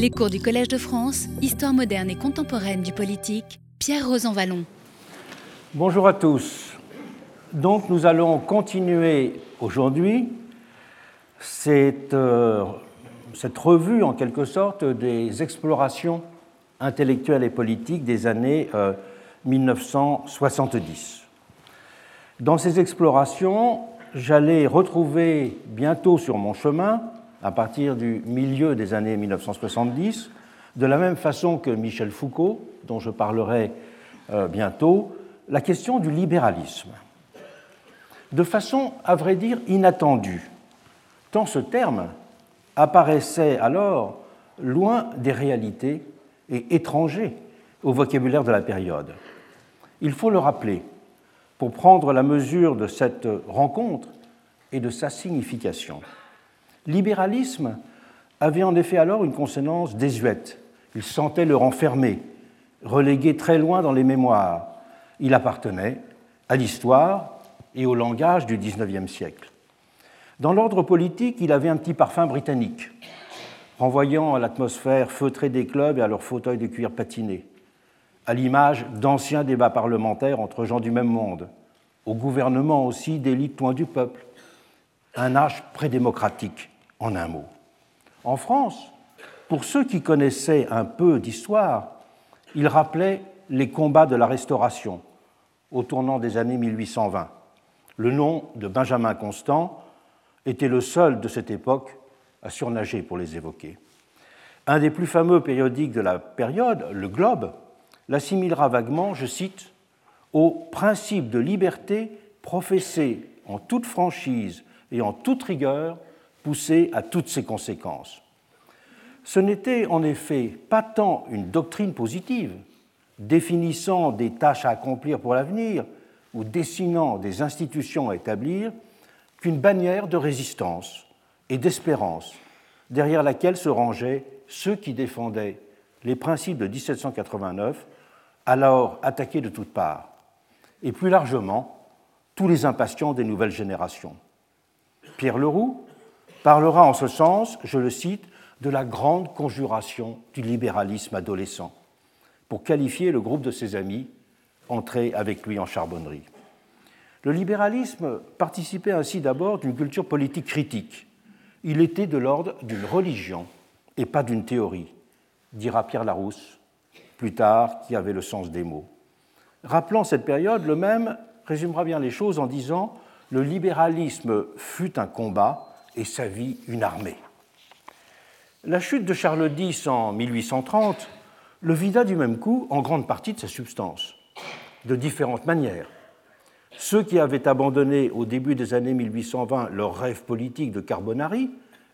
Les cours du Collège de France, Histoire moderne et contemporaine du politique, Pierre Rosanvallon. Bonjour à tous. Donc nous allons continuer aujourd'hui cette, euh, cette revue en quelque sorte des explorations intellectuelles et politiques des années 1970. Euh, Dans ces explorations, j'allais retrouver bientôt sur mon chemin à partir du milieu des années 1970, de la même façon que Michel Foucault, dont je parlerai euh, bientôt, la question du libéralisme. De façon, à vrai dire, inattendue, tant ce terme apparaissait alors loin des réalités et étranger au vocabulaire de la période. Il faut le rappeler pour prendre la mesure de cette rencontre et de sa signification. Libéralisme avait en effet alors une consonance désuète. Il sentait le renfermer, relégué très loin dans les mémoires. Il appartenait à l'histoire et au langage du XIXe siècle. Dans l'ordre politique, il avait un petit parfum britannique, renvoyant à l'atmosphère feutrée des clubs et à leurs fauteuils de cuir patinés, à l'image d'anciens débats parlementaires entre gens du même monde, au gouvernement aussi d'élite loin du peuple, un âge prédémocratique en un mot. En France, pour ceux qui connaissaient un peu d'histoire, il rappelait les combats de la Restauration au tournant des années 1820. Le nom de Benjamin Constant était le seul de cette époque à surnager pour les évoquer. Un des plus fameux périodiques de la période, le Globe, l'assimilera vaguement, je cite, au principe de liberté professé en toute franchise et en toute rigueur poussé à toutes ses conséquences. Ce n'était en effet pas tant une doctrine positive, définissant des tâches à accomplir pour l'avenir ou dessinant des institutions à établir, qu'une bannière de résistance et d'espérance derrière laquelle se rangeaient ceux qui défendaient les principes de 1789, alors attaqués de toutes parts, et plus largement tous les impatients des nouvelles générations. Pierre Leroux, parlera en ce sens, je le cite, de la grande conjuration du libéralisme adolescent, pour qualifier le groupe de ses amis entrés avec lui en charbonnerie. Le libéralisme participait ainsi d'abord d'une culture politique critique. Il était de l'ordre d'une religion et pas d'une théorie, dira Pierre Larousse, plus tard, qui avait le sens des mots. Rappelant cette période, le même résumera bien les choses en disant Le libéralisme fut un combat et sa vie une armée. La chute de Charles X en 1830 le vida du même coup en grande partie de sa substance, de différentes manières. Ceux qui avaient abandonné au début des années 1820 leur rêve politique de Carbonari,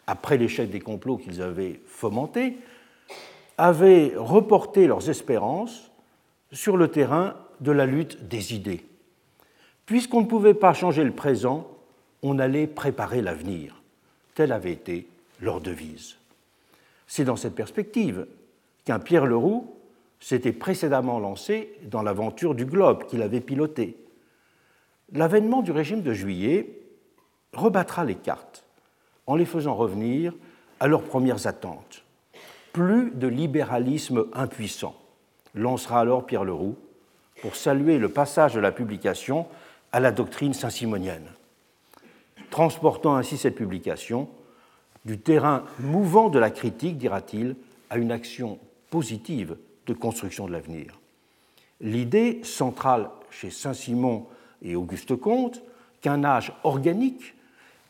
après l'échec des complots qu'ils avaient fomentés, avaient reporté leurs espérances sur le terrain de la lutte des idées. Puisqu'on ne pouvait pas changer le présent, on allait préparer l'avenir. Telle avait été leur devise. C'est dans cette perspective qu'un Pierre Leroux s'était précédemment lancé dans l'aventure du globe qu'il avait piloté. L'avènement du régime de juillet rebattra les cartes en les faisant revenir à leurs premières attentes. Plus de libéralisme impuissant, lancera alors Pierre Leroux pour saluer le passage de la publication à la doctrine saint-simonienne transportant ainsi cette publication du terrain mouvant de la critique, dira-t-il, à une action positive de construction de l'avenir. L'idée centrale chez Saint-Simon et Auguste Comte qu'un âge organique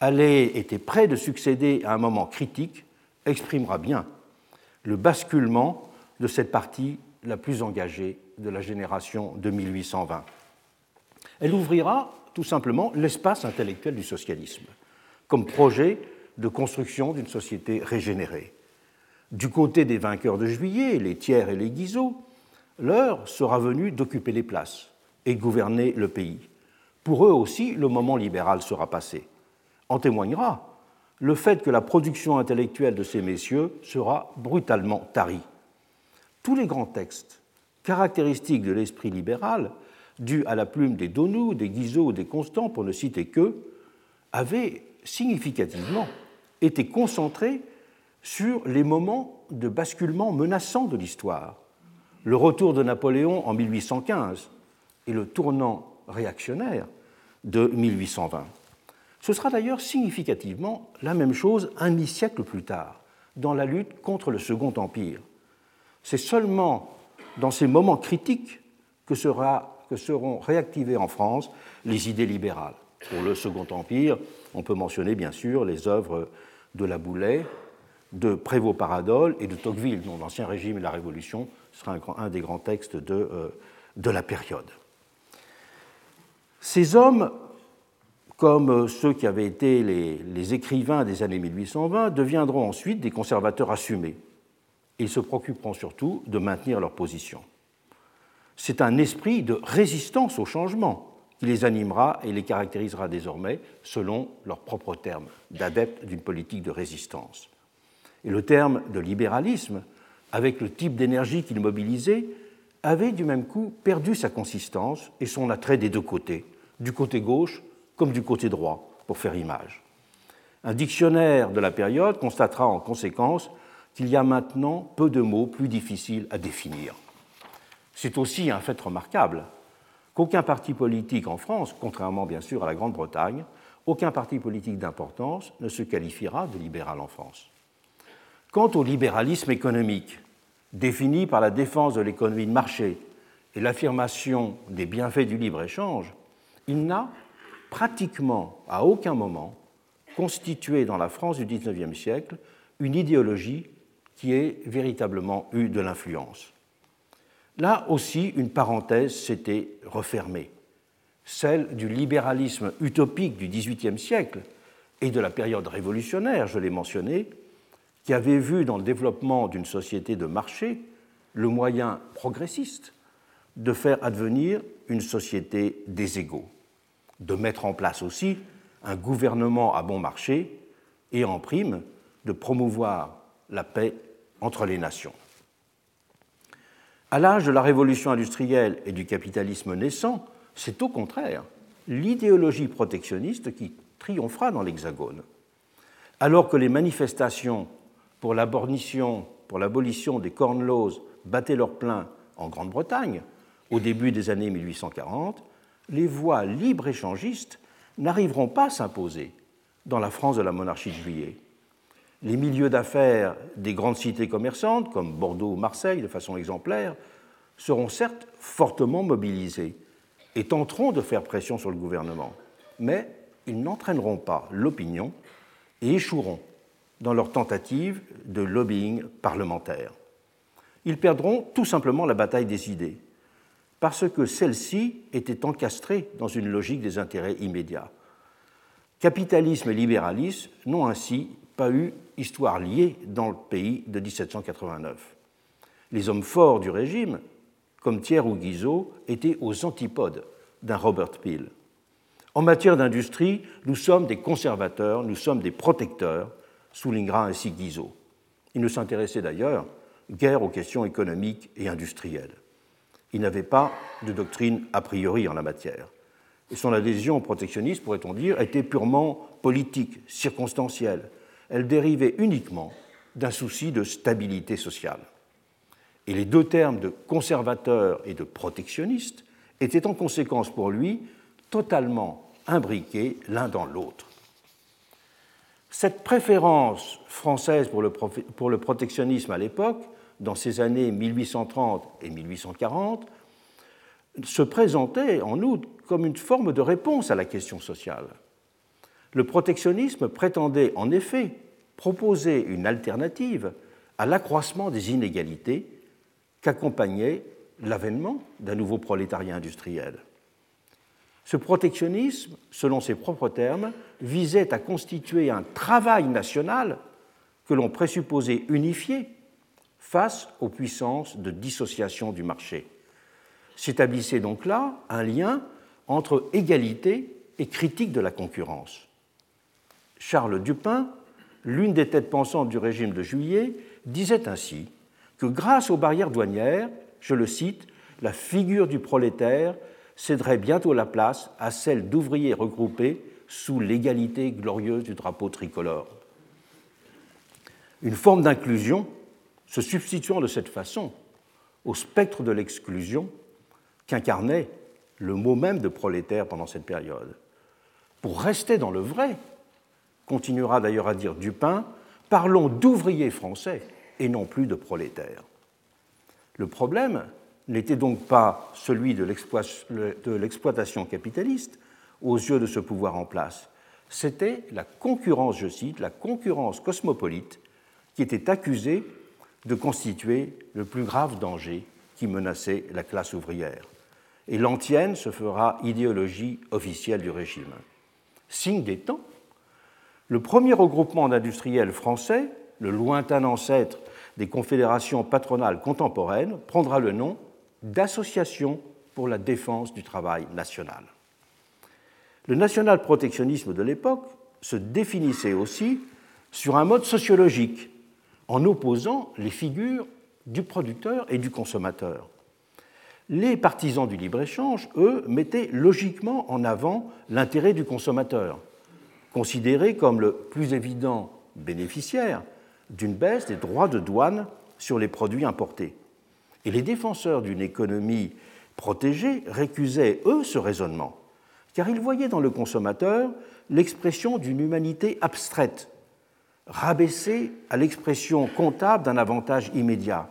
allait était prêt de succéder à un moment critique exprimera bien le basculement de cette partie la plus engagée de la génération de 1820. Elle ouvrira tout simplement l'espace intellectuel du socialisme, comme projet de construction d'une société régénérée. Du côté des vainqueurs de juillet, les Thiers et les Guizot, l'heure sera venue d'occuper les places et gouverner le pays. Pour eux aussi, le moment libéral sera passé. En témoignera le fait que la production intellectuelle de ces messieurs sera brutalement tarie. Tous les grands textes caractéristiques de l'esprit libéral dû à la plume des Donou, des Guizot des Constant, pour ne citer qu'eux, avait significativement été concentré sur les moments de basculement menaçants de l'histoire, le retour de Napoléon en 1815 et le tournant réactionnaire de 1820. Ce sera d'ailleurs significativement la même chose un demi-siècle plus tard, dans la lutte contre le Second Empire. C'est seulement dans ces moments critiques que, que seront réactivées en France les idées libérales. Pour le Second Empire, on peut mentionner bien sûr les œuvres de La Boulay, de Prévost-Paradol et de Tocqueville, dont l'Ancien Régime et la Révolution sera un, des grands textes de, euh, de la période. Ces hommes, comme ceux qui avaient été les, les, écrivains des années 1820, deviendront ensuite des conservateurs assumés. Ils se préoccuperont surtout de maintenir leur position. C'est un esprit de résistance au changement qui les animera et les caractérisera désormais selon leurs propres termes, d'adeptes d'une politique de résistance. Et le terme de libéralisme, avec le type d'énergie qu'il mobilisait, avait du même coup perdu sa consistance et son attrait des deux côtés, du côté gauche comme du côté droit, pour faire image. Un dictionnaire de la période constatera en conséquence qu'il y a maintenant peu de mots plus difficiles à définir. C'est aussi un fait remarquable qu'aucun parti politique en France, contrairement bien sûr à la Grande-Bretagne, aucun parti politique d'importance ne se qualifiera de libéral en France. Quant au libéralisme économique, défini par la défense de l'économie de marché et l'affirmation des bienfaits du libre-échange, il n'a pratiquement à aucun moment constitué dans la France du XIXe siècle une idéologie qui ait véritablement eu de l'influence. Là aussi, une parenthèse s'était refermée, celle du libéralisme utopique du XVIIIe siècle et de la période révolutionnaire, je l'ai mentionné, qui avait vu dans le développement d'une société de marché le moyen progressiste de faire advenir une société des égaux, de mettre en place aussi un gouvernement à bon marché et en prime de promouvoir la paix entre les nations. À l'âge de la révolution industrielle et du capitalisme naissant, c'est au contraire l'idéologie protectionniste qui triomphera dans l'Hexagone. Alors que les manifestations pour l'abolition, pour l'abolition des corn laws battaient leur plein en Grande-Bretagne au début des années 1840, les voies libre-échangistes n'arriveront pas à s'imposer dans la France de la monarchie de juillet. Les milieux d'affaires des grandes cités commerçantes, comme Bordeaux ou Marseille de façon exemplaire, seront certes fortement mobilisés et tenteront de faire pression sur le gouvernement, mais ils n'entraîneront pas l'opinion et échoueront dans leur tentative de lobbying parlementaire. Ils perdront tout simplement la bataille des idées, parce que celle-ci était encastrée dans une logique des intérêts immédiats. Capitalisme et libéralisme n'ont ainsi pas eu histoire liée dans le pays de 1789. Les hommes forts du régime, comme Thiers ou Guizot, étaient aux antipodes d'un Robert Peel. En matière d'industrie, nous sommes des conservateurs, nous sommes des protecteurs, soulignera ainsi Guizot. Il ne s'intéressait d'ailleurs guère aux questions économiques et industrielles. Il n'avait pas de doctrine a priori en la matière. Et son adhésion au protectionnisme, pourrait-on dire, était purement politique, circonstancielle. Elle dérivait uniquement d'un souci de stabilité sociale. Et les deux termes de conservateur et de protectionniste étaient en conséquence pour lui totalement imbriqués l'un dans l'autre. Cette préférence française pour le, protectionnisme à l'époque, dans ces années 1830 et 1840, se présentait en outre comme une forme de réponse à la question sociale. Le protectionnisme prétendait en effet proposer une alternative à l'accroissement des inégalités qu'accompagnait l'avènement d'un nouveau prolétariat industriel. Ce protectionnisme, selon ses propres termes, visait à constituer un travail national que l'on présupposait unifié face aux puissances de dissociation du marché. S'établissait donc là un lien entre égalité et critique de la concurrence. Charles Dupin, l'une des têtes pensantes du régime de juillet, disait ainsi que grâce aux barrières douanières, je le cite, la figure du prolétaire céderait bientôt la place à celle d'ouvriers regroupés sous l'égalité glorieuse du drapeau tricolore. une forme d'inclusion se substituant de cette façon au spectre de l'exclusion qu'incarnait le mot même de prolétaire pendant cette période. Pour rester dans le vrai, continuera d'ailleurs à dire Dupin, parlons d'ouvriers français et non plus de prolétaires. Le problème n'était donc pas celui de l'exploitation capitaliste aux yeux de ce pouvoir en place, c'était la concurrence, je cite, la concurrence cosmopolite qui était accusée de constituer le plus grave danger qui menaçait la classe ouvrière. Et l'antienne se fera idéologie officielle du régime. Signe des temps, le premier regroupement d'industriels français, le lointain ancêtre des confédérations patronales contemporaines, prendra le nom d'Association pour la défense du travail national. Le national-protectionnisme de l'époque se définissait aussi sur un mode sociologique, en opposant les figures du producteur et du consommateur. Les partisans du libre-échange, eux, mettaient logiquement en avant l'intérêt du consommateur, considéré comme le plus évident bénéficiaire d'une baisse des droits de douane sur les produits importés. Et les défenseurs d'une économie protégée récusaient, eux, ce raisonnement car il voyait dans le consommateur l'expression d'une humanité abstraite, rabaissée à l'expression comptable d'un avantage immédiat,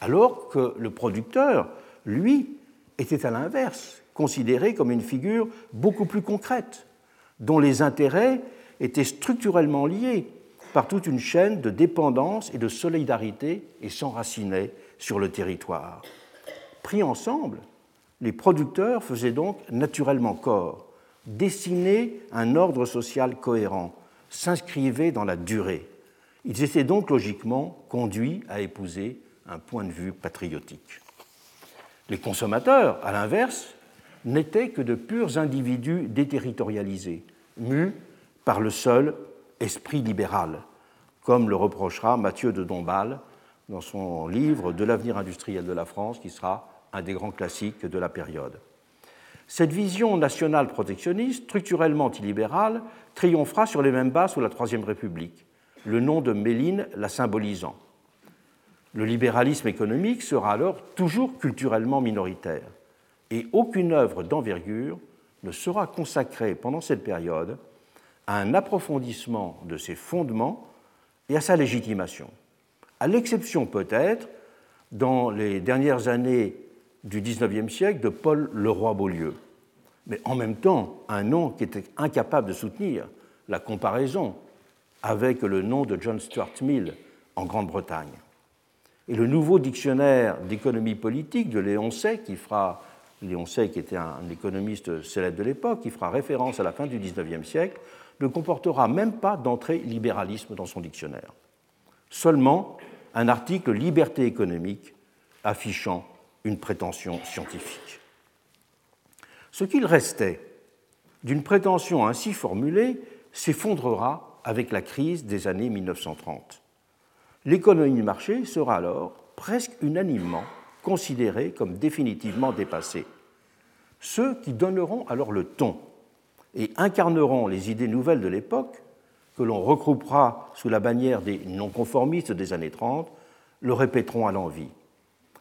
alors que le producteur, lui, était à l'inverse, considéré comme une figure beaucoup plus concrète, dont les intérêts étaient structurellement liés par toute une chaîne de dépendance et de solidarité et s'enracinaient sur le territoire. Pris ensemble, les producteurs faisaient donc naturellement corps, dessinaient un ordre social cohérent, s'inscrivaient dans la durée. Ils étaient donc logiquement conduits à épouser un point de vue patriotique. Les consommateurs, à l'inverse, n'étaient que de purs individus déterritorialisés, mus par le seul esprit libéral, comme le reprochera Mathieu de Dombasle dans son livre De l'avenir industriel de la France, qui sera un des grands classiques de la période. Cette vision nationale protectionniste, structurellement illibérale, triomphera sur les mêmes bases sous la Troisième République, le nom de Méline la symbolisant. Le libéralisme économique sera alors toujours culturellement minoritaire, et aucune œuvre d'envergure ne sera consacrée pendant cette période à un approfondissement de ses fondements et à sa légitimation, à l'exception peut-être dans les dernières années du XIXe siècle de Paul Leroy-Beaulieu, mais en même temps un nom qui était incapable de soutenir la comparaison avec le nom de John Stuart Mill en Grande-Bretagne. Et le nouveau dictionnaire d'économie politique de Léon Say, qui fera, Léon Say qui était un économiste célèbre de l'époque, qui fera référence à la fin du XIXe siècle, ne comportera même pas d'entrée libéralisme dans son dictionnaire. Seulement un article liberté économique affichant une prétention scientifique. Ce qu'il restait d'une prétention ainsi formulée s'effondrera avec la crise des années 1930. L'économie du marché sera alors presque unanimement considérée comme définitivement dépassée. Ceux qui donneront alors le ton et incarneront les idées nouvelles de l'époque, que l'on regroupera sous la bannière des non-conformistes des années 30, le répéteront à l'envie.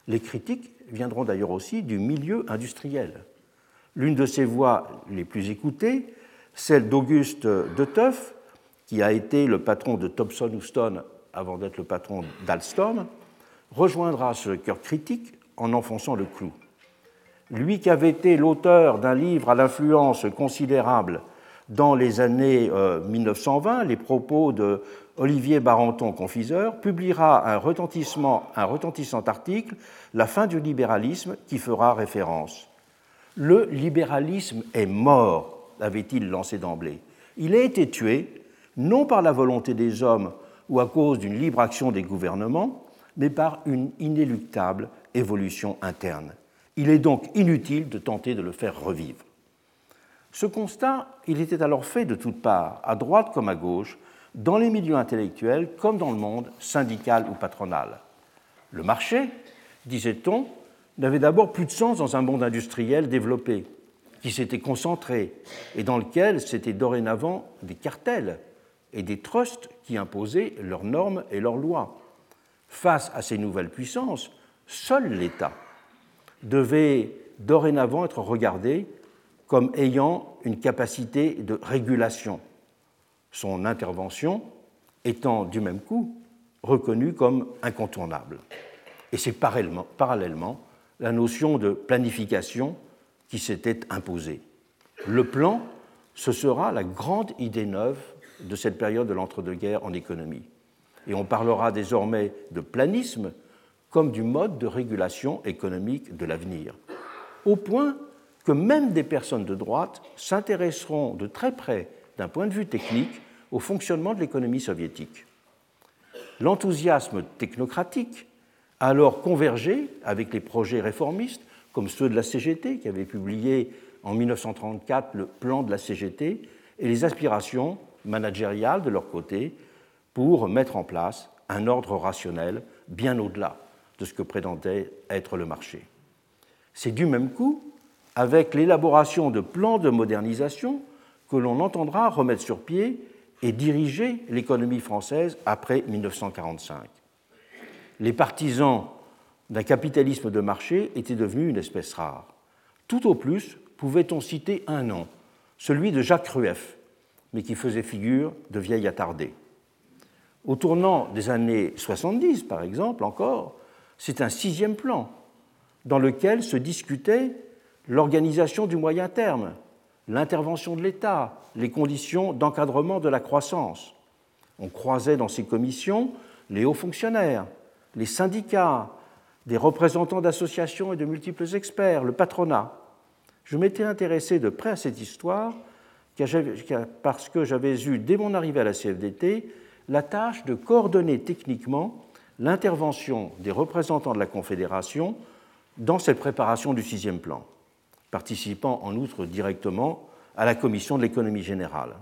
Les critiques viendront d'ailleurs aussi du milieu industriel. L'une de ces voix les plus écoutées, celle d'Auguste de Teuf, qui a été le patron de Thomson Houston avant d'être le patron d'Alstom, rejoindra ce cœur critique en enfonçant le clou. Lui qui avait été l'auteur d'un livre à l'influence considérable dans les années 1920, euh, les propos de Olivier Barenton, confiseur, publiera un, un retentissant article, La fin du libéralisme, qui fera référence. Le libéralisme est mort, avait-il lancé d'emblée. Il a été tué, non par la volonté des hommes ou à cause d'une libre action des gouvernements, mais par une inéluctable évolution interne. Il est donc inutile de tenter de le faire revivre. Ce constat, il était alors fait de toutes parts, à droite comme à gauche, dans les milieux intellectuels comme dans le monde syndical ou patronal. Le marché, disait-on, n'avait d'abord plus de sens dans un monde industriel développé, qui s'était concentré et dans lequel c'étaient dorénavant des cartels et des trusts qui imposaient leurs normes et leurs lois. Face à ces nouvelles puissances, seul l'État devait dorénavant être regardé comme ayant une capacité de régulation, son intervention étant du même coup reconnue comme incontournable. Et c'est parallèlement la notion de planification qui s'était imposée. Le plan, ce sera la grande idée neuve de cette période de l'entre-deux-guerres en économie. Et on parlera désormais de planisme comme du mode de régulation économique de l'avenir, au point que même des personnes de droite s'intéresseront de très près, d'un point de vue technique, au fonctionnement de l'économie soviétique. L'enthousiasme technocratique a alors convergé avec les projets réformistes, comme ceux de la CGT, qui avait publié en 1934 le plan de la CGT, et les aspirations managériales de leur côté pour mettre en place un ordre rationnel bien au-delà de ce que prétendait être le marché. C'est du même coup avec l'élaboration de plans de modernisation que l'on entendra remettre sur pied et diriger l'économie française après 1945. Les partisans d'un capitalisme de marché étaient devenus une espèce rare. Tout au plus pouvait-on citer un nom, celui de Jacques Rueff, mais qui faisait figure de vieil attardé. Au tournant des années 70, par exemple, encore, c'est un sixième plan dans lequel se discutait l'organisation du moyen terme, l'intervention de l'État, les conditions d'encadrement de la croissance. On croisait dans ces commissions les hauts fonctionnaires, les syndicats, des représentants d'associations et de multiples experts, le patronat. Je m'étais intéressé de près à cette histoire parce que j'avais eu, dès mon arrivée à la CFDT, la tâche de coordonner techniquement l'intervention des représentants de la Confédération dans cette préparation du sixième plan, participant en outre directement à la commission de l'économie générale.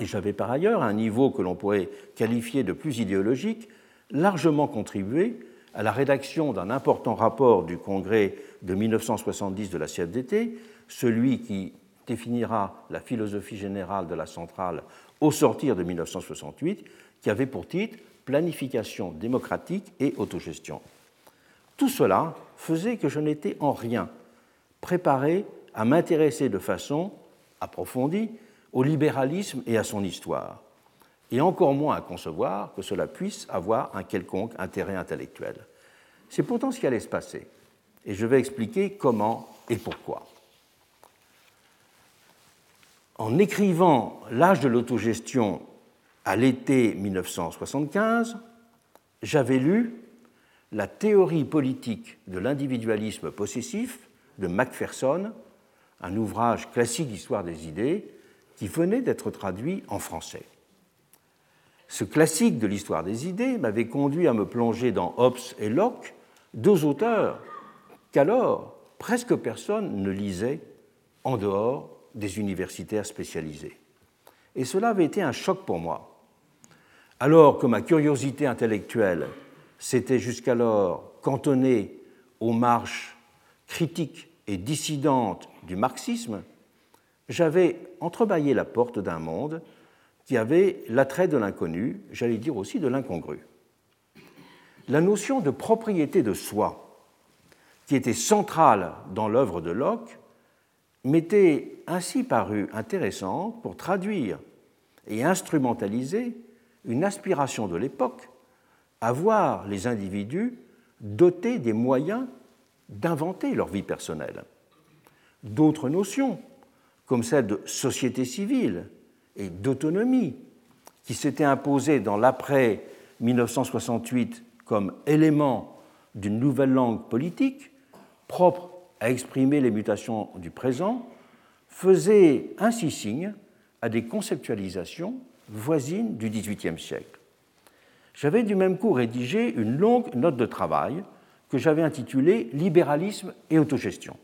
Et j'avais par ailleurs, à un niveau que l'on pourrait qualifier de plus idéologique, largement contribué à la rédaction d'un important rapport du congrès de 1970 de la CFDT, celui qui définira la philosophie générale de la centrale au sortir de 1968, qui avait pour titre Planification démocratique et autogestion. Tout cela faisait que je n'étais en rien préparé à m'intéresser de façon approfondie au libéralisme et à son histoire, et encore moins à concevoir que cela puisse avoir un quelconque intérêt intellectuel. C'est pourtant ce qui allait se passer, et je vais expliquer comment et pourquoi. En écrivant L'âge de l'autogestion à l'été 1975, j'avais lu La théorie politique de l'individualisme possessif de Macpherson, un ouvrage classique d'histoire des idées qui venait d'être traduit en français. Ce classique de l'histoire des idées m'avait conduit à me plonger dans Hobbes et Locke, deux auteurs qu'alors presque personne ne lisait en dehors des universitaires spécialisés. Et cela avait été un choc pour moi. Alors que ma curiosité intellectuelle s'était jusqu'alors cantonnée aux marches critiques et dissidentes du marxisme, j'avais entrebâillé la porte d'un monde qui avait l'attrait de l'inconnu, j'allais dire aussi de l'incongru. La notion de propriété de soi, qui était centrale dans l'œuvre de Locke, m'était ainsi paru intéressante pour traduire et instrumentaliser une aspiration de l'époque à voir les individus dotés des moyens d'inventer leur vie personnelle. D'autres notions, comme celle de société civile et d'autonomie, qui s'étaient imposées dans l'après 1968 comme élément d'une nouvelle langue politique, propre à exprimer les mutations du présent, faisaient ainsi signe à des conceptualisations voisines du XVIIIe siècle. J'avais du même coup rédigé une longue note de travail que j'avais intitulée Libéralisme et autogestion.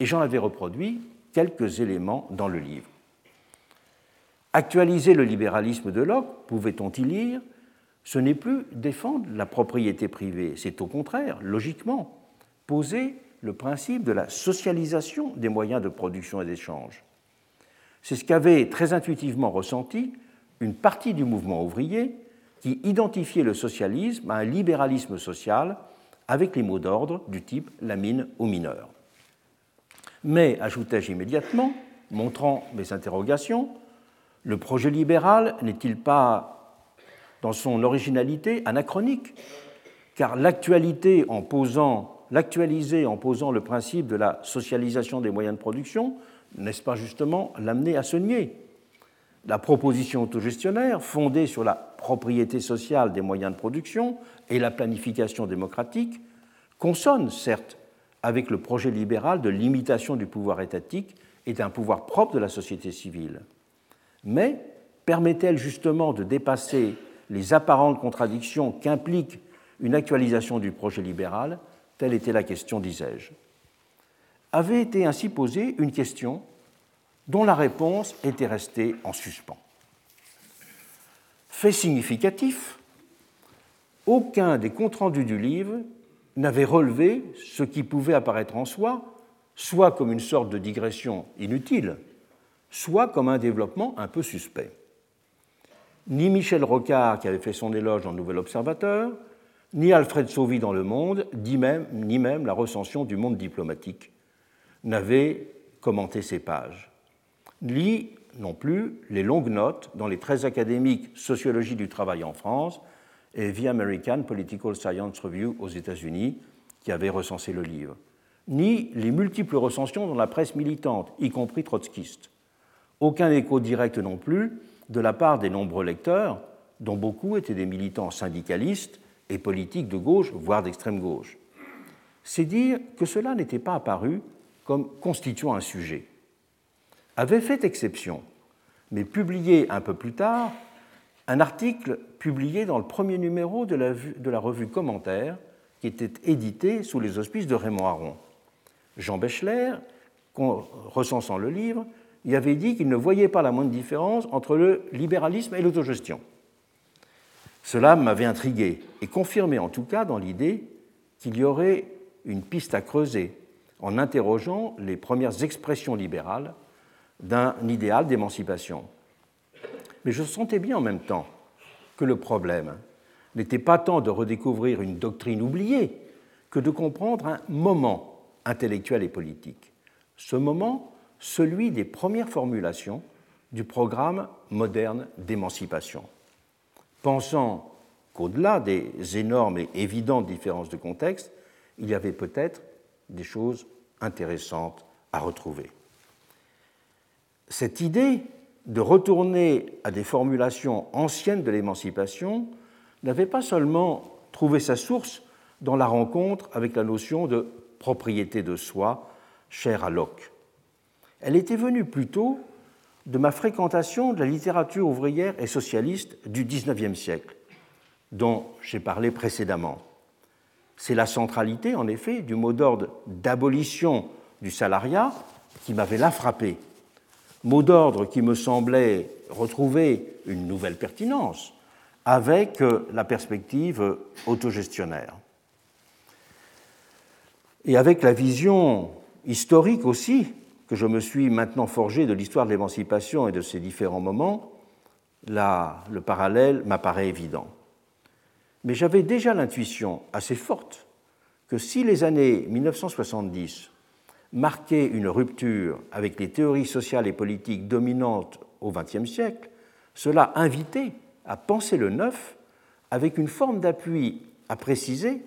Et j'en avais reproduit quelques éléments dans le livre. Actualiser le libéralisme de Locke, pouvait-on y lire, ce n'est plus défendre la propriété privée, c'est au contraire, logiquement, poser le principe de la socialisation des moyens de production et d'échange. C'est ce qu'avait très intuitivement ressenti une partie du mouvement ouvrier qui identifiait le socialisme à un libéralisme social avec les mots d'ordre du type la mine aux mineurs. Mais, ajoutai-je immédiatement, montrant mes interrogations, le projet libéral n'est-il pas, dans son originalité, anachronique Car l'actualité en posant, l'actualiser en posant le principe de la socialisation des moyens de production, n'est-ce pas justement l'amener à se nier? La proposition autogestionnaire, fondée sur la propriété sociale des moyens de production et la planification démocratique, consonne certes avec le projet libéral de limitation du pouvoir étatique et d'un pouvoir propre de la société civile. Mais permet-elle justement de dépasser les apparentes contradictions qu'implique une actualisation du projet libéral Telle était la question, disais-je. Avait été ainsi posée une question dont la réponse était restée en suspens. Fait significatif, aucun des comptes rendus du livre n'avait relevé ce qui pouvait apparaître en soi, soit comme une sorte de digression inutile, soit comme un développement un peu suspect. Ni Michel Rocard, qui avait fait son éloge dans Nouvel Observateur, ni Alfred Sauvy dans Le Monde, ni même, la recension du monde diplomatique n'avaient commenté ces pages. Ni non plus les longues notes dans les très académiques Sociologie du travail en France et The American Political Science Review aux États-Unis, qui avait recensé le livre, ni les multiples recensions dans la presse militante, y compris trotskiste. Aucun écho direct non plus de la part des nombreux lecteurs, dont beaucoup étaient des militants syndicalistes et politiques de gauche, voire d'extrême gauche. C'est dire que cela n'était pas apparu comme constituant un sujet. Avait fait exception, mais publié un peu plus tard, un article publié dans le premier numéro de la, de la revue Commentaire, qui était édité sous les auspices de Raymond Aron. Jean Bechler, recensant le livre, y avait dit qu'il ne voyait pas la moindre différence entre le libéralisme et l'autogestion. Cela m'avait intrigué et confirmé en tout cas dans l'idée qu'il y aurait une piste à creuser en interrogeant les premières expressions libérales d'un idéal d'émancipation. Mais je sentais bien en même temps que le problème n'était pas tant de redécouvrir une doctrine oubliée que de comprendre un moment intellectuel et politique. Ce moment, celui des premières formulations du programme moderne d'émancipation. Pensant qu'au-delà des énormes et évidentes différences de contexte, il y avait peut-être des choses intéressantes à retrouver. Cette idée de retourner à des formulations anciennes de l'émancipation n'avait pas seulement trouvé sa source dans la rencontre avec la notion de propriété de soi chère à Locke. Elle était venue plutôt de ma fréquentation de la littérature ouvrière et socialiste du XIXe siècle, dont j'ai parlé précédemment. C'est la centralité, en effet, du mot d'ordre d'abolition du salariat qui m'avait là frappé mot d'ordre qui me semblait retrouver une nouvelle pertinence avec euh, la perspective autogestionnaire. Et avec la vision historique aussi que je me suis maintenant forgé de l'histoire de l'émancipation et de ses différents moments, là, le parallèle m'apparaît évident. Mais j'avais déjà l'intuition assez forte que si les années 1970 marquait une rupture avec les théories sociales et politiques dominantes au XXe siècle, cela invitait à penser le neuf avec une forme d'appui à préciser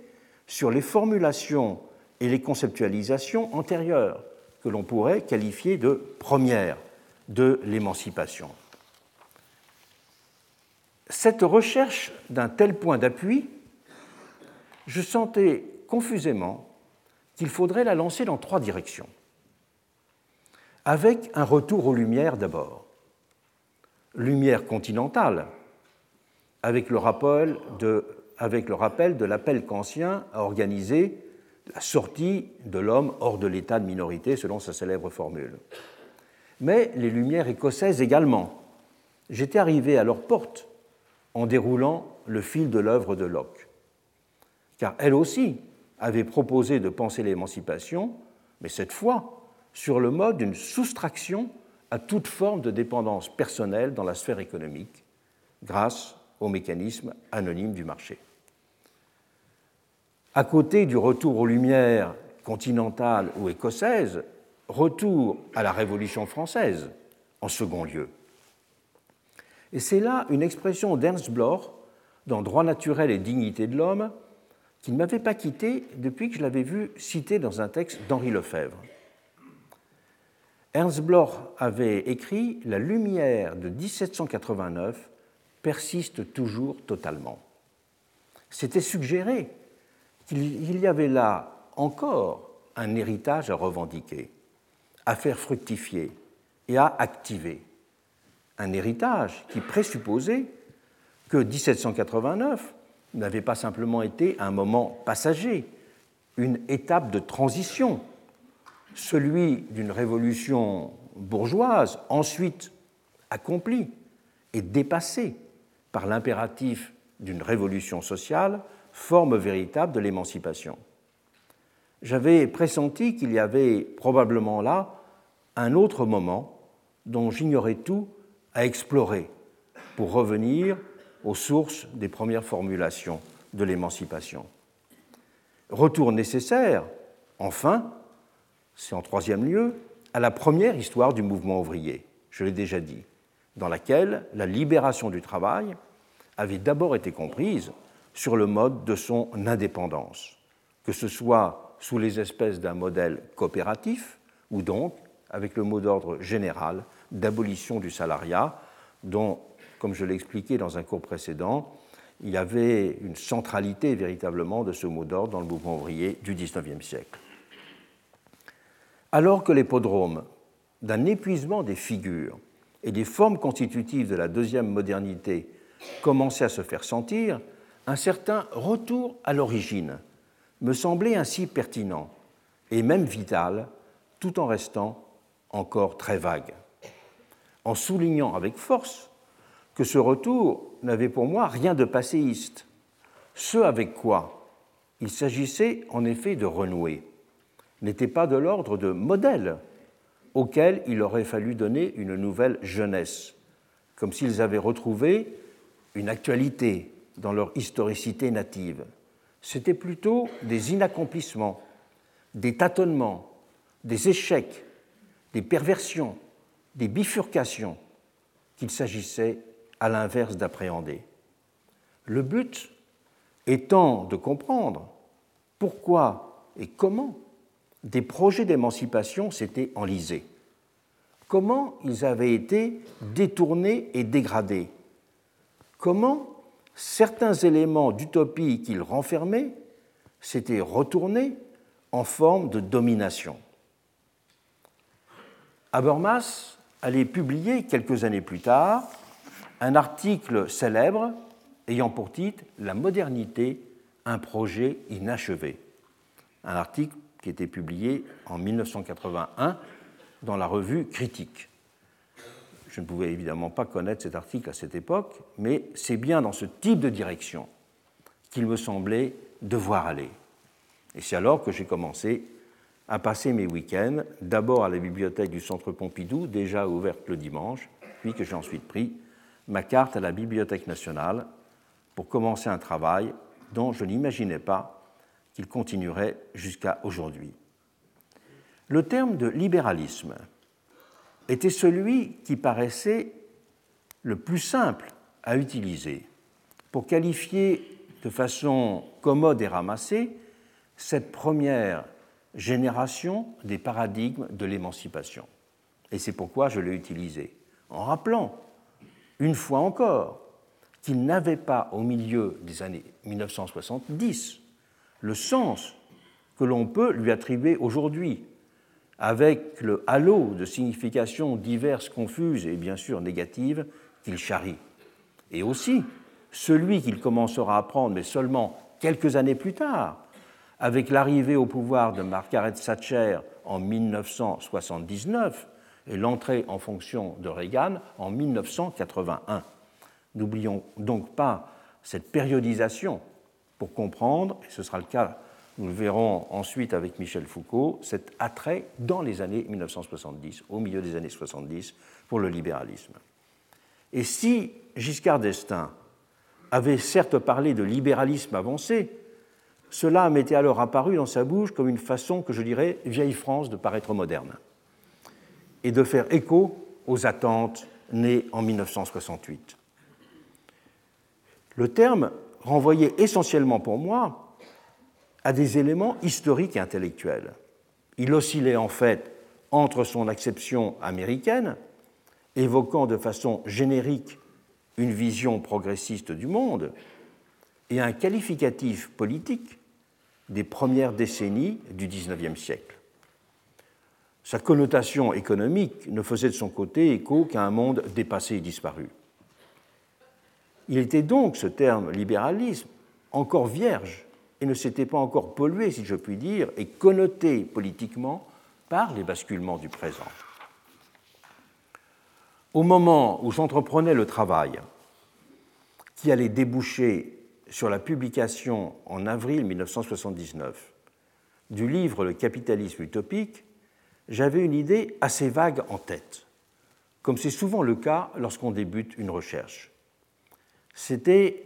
sur les formulations et les conceptualisations antérieures que l'on pourrait qualifier de premières de l'émancipation. Cette recherche d'un tel point d'appui, je sentais confusément qu'il faudrait la lancer dans trois directions. Avec un retour aux Lumières d'abord. Lumière continentale, avec le rappel de, avec le rappel de l'appel kantien à organiser la sortie de l'homme hors de l'état de minorité, selon sa célèbre formule. Mais les Lumières écossaises également. J'étais arrivé à leur porte en déroulant le fil de l'œuvre de Locke. Car elle aussi avait proposé de penser l'émancipation, mais cette fois sur le mode d'une soustraction à toute forme de dépendance personnelle dans la sphère économique, grâce au mécanisme anonyme du marché. À côté du retour aux Lumières continentales ou écossaises, retour à la Révolution française en second lieu. Et c'est là une expression d'Ernst Bloch dans Droit naturel et dignité de l'homme qui ne m'avait pas quitté depuis que je l'avais vu cité dans un texte d'Henri Lefebvre. Ernst Bloch avait écrit La lumière de 1789 persiste toujours totalement. C'était suggéré qu'il y avait là encore un héritage à revendiquer, à faire fructifier et à activer. Un héritage qui présupposait que 1789 n'avait pas simplement été un moment passager, une étape de transition, celui d'une révolution bourgeoise ensuite accomplie et dépassée par l'impératif d'une révolution sociale, forme véritable de l'émancipation. J'avais pressenti qu'il y avait probablement là un autre moment dont j'ignorais tout à explorer pour revenir aux sources des premières formulations de l'émancipation. Retour nécessaire, enfin, c'est en troisième lieu, à la première histoire du mouvement ouvrier, je l'ai déjà dit, dans laquelle la libération du travail avait d'abord été comprise sur le mode de son indépendance, que ce soit sous les espèces d'un modèle coopératif ou donc avec le mot d'ordre général d'abolition du salariat dont comme je l'ai expliqué dans un cours précédent, il y avait une centralité véritablement de ce mot d'ordre dans le mouvement ouvrier du XIXe siècle. Alors que l'hippodrome, d'un épuisement des figures et des formes constitutives de la deuxième modernité, commençait à se faire sentir, un certain retour à l'origine me semblait ainsi pertinent et même vital, tout en restant encore très vague. En soulignant avec force que ce retour n'avait pour moi rien de passéiste, ce avec quoi il s'agissait en effet de renouer n'était pas de l'ordre de modèles auxquels il aurait fallu donner une nouvelle jeunesse, comme s'ils avaient retrouvé une actualité dans leur historicité native. C'était plutôt des inaccomplissements, des tâtonnements, des échecs, des perversions, des bifurcations qu'il s'agissait à l'inverse d'appréhender. Le but étant de comprendre pourquoi et comment des projets d'émancipation s'étaient enlisés, comment ils avaient été détournés et dégradés, comment certains éléments d'utopie qu'ils renfermaient s'étaient retournés en forme de domination. Habermas allait publier quelques années plus tard un article célèbre ayant pour titre La modernité, un projet inachevé. Un article qui était publié en 1981 dans la revue Critique. Je ne pouvais évidemment pas connaître cet article à cette époque, mais c'est bien dans ce type de direction qu'il me semblait devoir aller. Et c'est alors que j'ai commencé à passer mes week-ends, d'abord à la bibliothèque du Centre Pompidou, déjà ouverte le dimanche, puis que j'ai ensuite pris ma carte à la Bibliothèque nationale pour commencer un travail dont je n'imaginais pas qu'il continuerait jusqu'à aujourd'hui. Le terme de libéralisme était celui qui paraissait le plus simple à utiliser pour qualifier de façon commode et ramassée cette première génération des paradigmes de l'émancipation. Et c'est pourquoi je l'ai utilisé, en rappelant une fois encore, qu'il n'avait pas au milieu des années 1970 le sens que l'on peut lui attribuer aujourd'hui, avec le halo de significations diverses, confuses et bien sûr négatives qu'il charrie. Et aussi celui qu'il commencera à prendre, mais seulement quelques années plus tard, avec l'arrivée au pouvoir de Margaret Thatcher en 1979, et l'entrée en fonction de Reagan en 1981. N'oublions donc pas cette périodisation pour comprendre, et ce sera le cas, nous le verrons ensuite avec Michel Foucault, cet attrait dans les années 1970, au milieu des années 70, pour le libéralisme. Et si Giscard d'Estaing avait certes parlé de libéralisme avancé, cela m'était alors apparu dans sa bouche comme une façon que je dirais vieille France de paraître moderne et de faire écho aux attentes nées en 1968. Le terme renvoyait essentiellement pour moi à des éléments historiques et intellectuels. Il oscillait en fait entre son acception américaine, évoquant de façon générique une vision progressiste du monde, et un qualificatif politique des premières décennies du XIXe siècle. Sa connotation économique ne faisait de son côté écho qu'à un monde dépassé et disparu. Il était donc, ce terme libéralisme, encore vierge et ne s'était pas encore pollué, si je puis dire, et connoté politiquement par les basculements du présent. Au moment où j'entreprenais le travail qui allait déboucher sur la publication en avril 1979 du livre Le capitalisme utopique, j'avais une idée assez vague en tête, comme c'est souvent le cas lorsqu'on débute une recherche. C'était,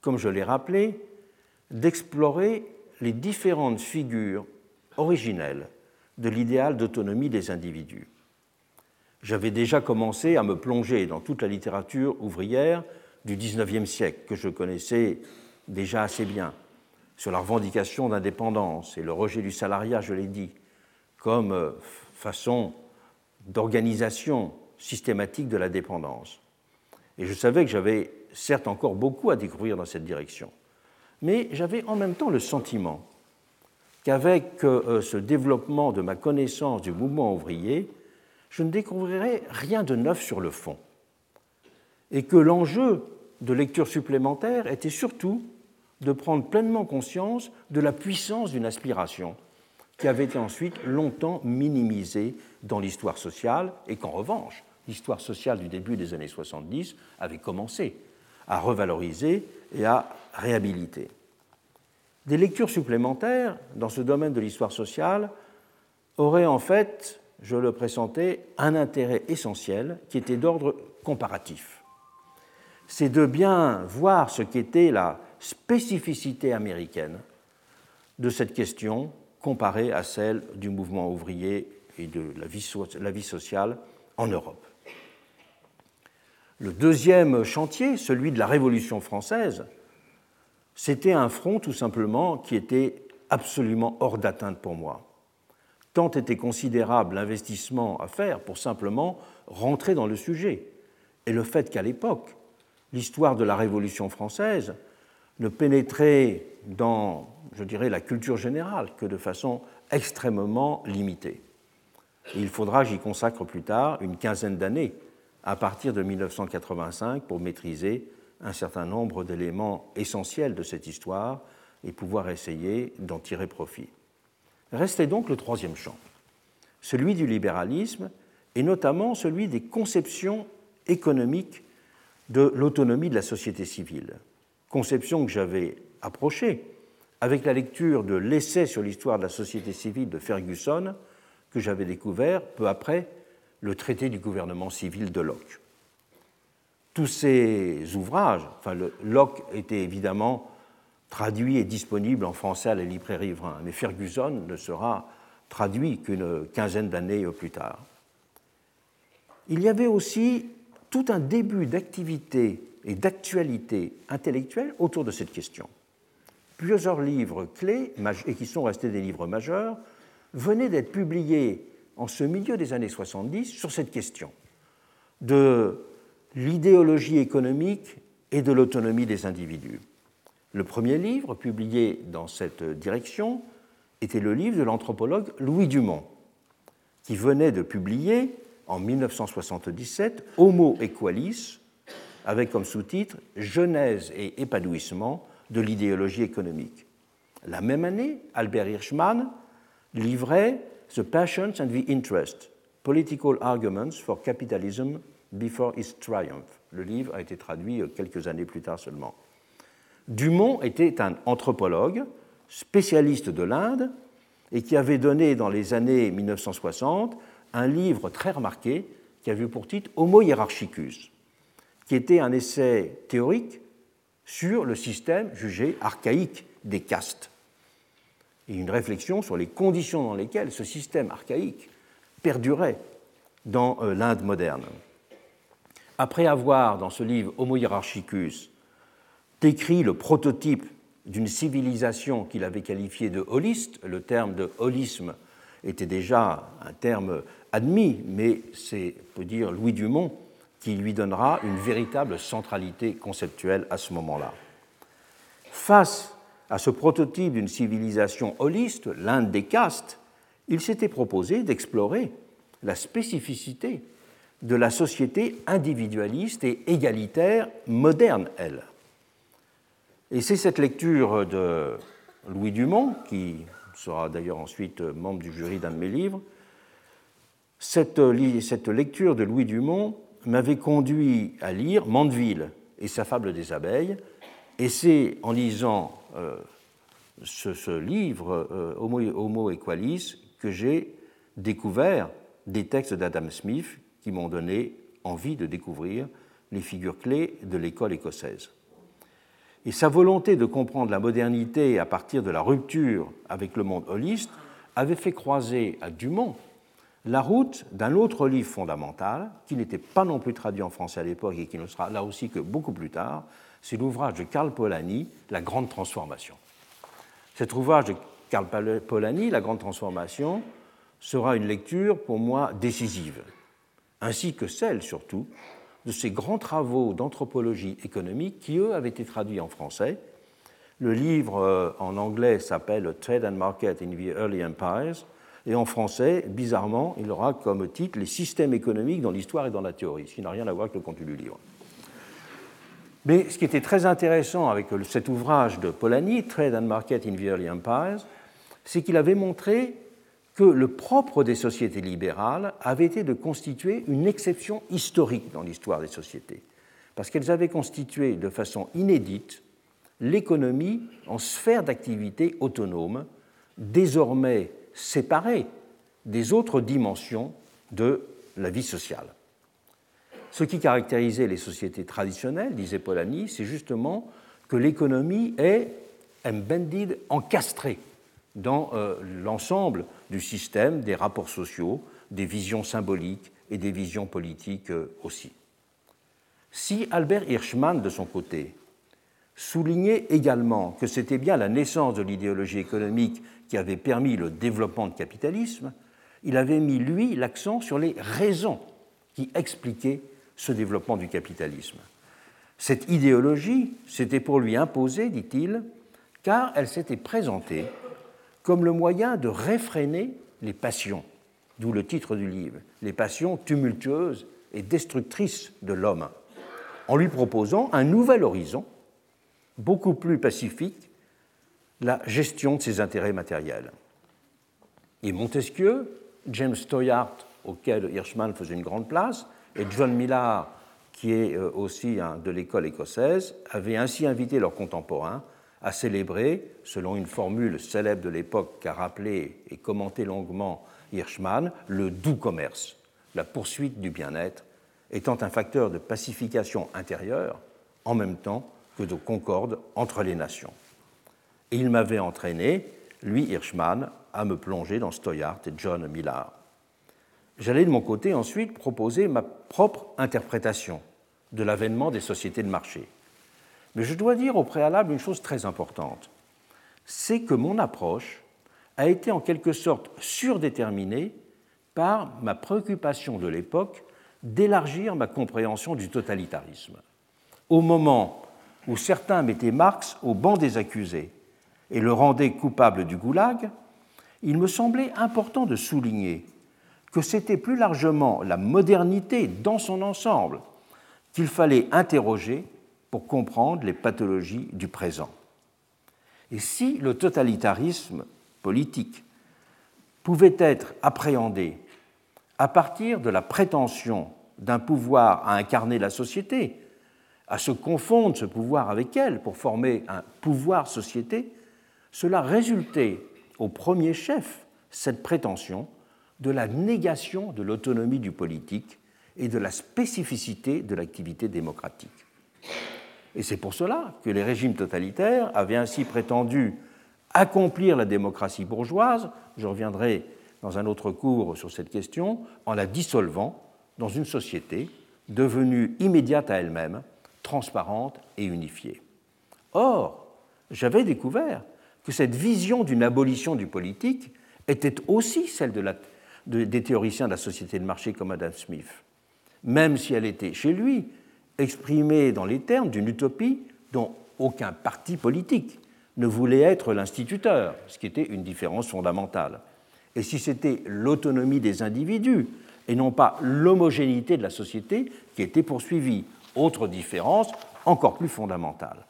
comme je l'ai rappelé, d'explorer les différentes figures originelles de l'idéal d'autonomie des individus. J'avais déjà commencé à me plonger dans toute la littérature ouvrière du XIXe siècle, que je connaissais déjà assez bien, sur la revendication d'indépendance et le rejet du salariat, je l'ai dit, comme euh, façon d'organisation systématique de la dépendance. Et je savais que j'avais certes encore beaucoup à découvrir dans cette direction, mais j'avais en même temps le sentiment qu'avec euh, ce développement de ma connaissance du mouvement ouvrier, je ne découvrirais rien de neuf sur le fond, et que l'enjeu de lecture supplémentaire était surtout de prendre pleinement conscience de la puissance d'une aspiration qui avait été ensuite longtemps minimisée dans l'histoire sociale et qu'en revanche, l'histoire sociale du début des années 70 avait commencé à revaloriser et à réhabiliter. Des lectures supplémentaires dans ce domaine de l'histoire sociale auraient en fait, je le pressentais, un intérêt essentiel qui était d'ordre comparatif c'est de bien voir ce qu'était la spécificité américaine de cette question comparée à celle du mouvement ouvrier et de la vie, sociale en Europe. Le deuxième chantier, celui de la Révolution française, c'était un front tout simplement qui était absolument hors d'atteinte pour moi. Tant était considérable l'investissement à faire pour simplement rentrer dans le sujet. Et le fait qu'à l'époque, l'histoire de la Révolution française ne pénétrait dans, je dirais, la culture générale que de façon extrêmement limitée. il faudra, j'y consacre plus tard, une quinzaine d'années à partir de 1985 pour maîtriser un certain nombre d'éléments essentiels de cette histoire et pouvoir essayer d'en tirer profit. Restait donc le troisième champ, celui du libéralisme et notamment celui des conceptions économiques de l'autonomie de la société civile, conception que j'avais approchée avec la lecture de l'essai sur l'histoire de la société civile de Ferguson, que j'avais découvert peu après le traité du gouvernement civil de Locke. Tous ces ouvrages, enfin, Locke était évidemment traduit et disponible en français à la librairie Vrin, mais Ferguson ne sera traduit qu'une quinzaine d'années plus tard. Il y avait aussi tout un début d'activité et d'actualité intellectuelle autour de cette question. Plusieurs livres clés, et qui sont restés des livres majeurs, venaient d'être publiés en ce milieu des années 70 sur cette question de l'idéologie économique et de l'autonomie des individus. Le premier livre publié dans cette direction était le livre de l'anthropologue Louis Dumont, qui venait de publier en 1977 Homo equalis, avec comme sous-titre Genèse et épanouissement de l'idéologie économique. La même année, Albert Hirschman livrait The Passions and the Interest Political Arguments for Capitalism Before Its Triumph. Le livre a été traduit quelques années plus tard seulement. Dumont était un anthropologue, spécialiste de l'Inde, et qui avait donné dans les années 1960 un livre très remarqué qui a vu pour titre Homo hierarchicus, qui était un essai théorique sur le système jugé archaïque des castes et une réflexion sur les conditions dans lesquelles ce système archaïque perdurait dans euh, l'Inde moderne. Après avoir, dans ce livre Homo hierarchicus, décrit le prototype d'une civilisation qu'il avait qualifiée de holiste, le terme de holisme était déjà un terme admis, mais c'est, peut dire, Louis Dumont qui lui donnera une véritable centralité conceptuelle à ce moment-là. Face à ce prototype d'une civilisation holiste, l'Inde des castes, il s'était proposé d'explorer la spécificité de la société individualiste et égalitaire moderne, elle. Et c'est cette lecture de Louis Dumont, qui sera d'ailleurs ensuite membre du jury d'un de mes livres, cette, lecture de Louis Dumont m'avait conduit à lire Mandeville et sa fable des abeilles, et c'est en lisant euh, ce, livre, euh, Homo, Homo Equalis, que j'ai découvert des textes d'Adam Smith qui m'ont donné envie de découvrir les figures clés de l'école écossaise. Et sa volonté de comprendre la modernité à partir de la rupture avec le monde holiste avait fait croiser à Dumont la route d'un autre livre fondamental, qui n'était pas non plus traduit en français à l'époque et qui ne sera là aussi que beaucoup plus tard, c'est l'ouvrage de Karl Polanyi, La Grande Transformation. Cet ouvrage de Karl Polanyi, La Grande Transformation, sera une lecture pour moi décisive, ainsi que celle surtout de ces grands travaux d'anthropologie économique qui, eux, avaient été traduits en français. Le livre euh, en anglais s'appelle Trade and Market in the Early Empires, et en français, bizarrement, il aura comme titre Les systèmes économiques dans l'histoire et dans la théorie, ce qui n'a rien à voir avec le contenu du livre. Mais ce qui était très intéressant avec cet ouvrage de Polanyi, Trade and Market in the Early Empires, c'est qu'il avait montré que le propre des sociétés libérales avait été de constituer une exception historique dans l'histoire des sociétés, parce qu'elles avaient constitué de façon inédite l'économie en sphère d'activité autonome, désormais séparée des autres dimensions de la vie sociale. Ce qui caractérisait les sociétés traditionnelles, disait Polanyi, c'est justement que l'économie est embedded, encastrée dans euh, l'ensemble du système des rapports sociaux, des visions symboliques et des visions politiques euh, aussi. Si Albert Hirschman, de son côté, soulignait également que c'était bien la naissance de l'idéologie économique qui avait permis le développement du capitalisme, il avait mis, lui, l'accent sur les raisons qui expliquaient ce développement du capitalisme. Cette idéologie s'était pour lui imposée, dit-il, car elle s'était présentée comme le moyen de réfréner les passions, d'où le titre du livre, les passions tumultueuses et destructrices de l'homme, en lui proposant un nouvel horizon, beaucoup plus pacifique, la gestion de ses intérêts matériels. Et Montesquieu, James Toyart, auquel Hirschman faisait une grande place, et John Millard, qui est euh, aussi de l'école écossaise, avaient ainsi invité leurs contemporains à célébrer, selon une formule célèbre de l'époque qu'a rappelé et commenté longuement Hirschman, le doux commerce, la poursuite du bien-être, étant un facteur de pacification intérieure en même temps que de concorde entre les nations. Et il m'avait entraîné, lui Hirschman, à me plonger dans Stoyart et John Millard. J'allais de mon côté ensuite proposer ma propre interprétation de l'avènement des sociétés de marché. Mais je dois dire au préalable une chose très importante, c'est que mon approche a été en quelque sorte surdéterminée par ma préoccupation de l'époque d'élargir ma compréhension du totalitarisme. Au moment où certains mettaient Marx au banc des accusés et le rendaient coupable du goulag, il me semblait important de souligner que c'était plus largement la modernité dans son ensemble qu'il fallait interroger pour comprendre les pathologies du présent. Et si le totalitarisme politique pouvait être appréhendé à partir de la prétention d'un pouvoir à incarner la société, à se confondre ce pouvoir avec elle pour former un pouvoir-société, cela résultait au premier chef, cette prétention, de la négation de l'autonomie du politique et de la spécificité de l'activité démocratique. Et c'est pour cela que les régimes totalitaires avaient ainsi prétendu accomplir la démocratie bourgeoise, je reviendrai dans un autre cours sur cette question, en la dissolvant dans une société devenue immédiate à elle-même, transparente et unifiée. Or, j'avais découvert que cette vision d'une abolition du politique était aussi celle des théoriciens de la société de marché comme Adam Smith, même si elle était chez lui exprimée dans les termes d'une utopie dont aucun parti politique ne voulait être l'instituteur, ce qui était une différence fondamentale. Et si c'était l'autonomie des individus et non pas l'homogénéité de la société qui était poursuivie, autre différence encore plus fondamentale.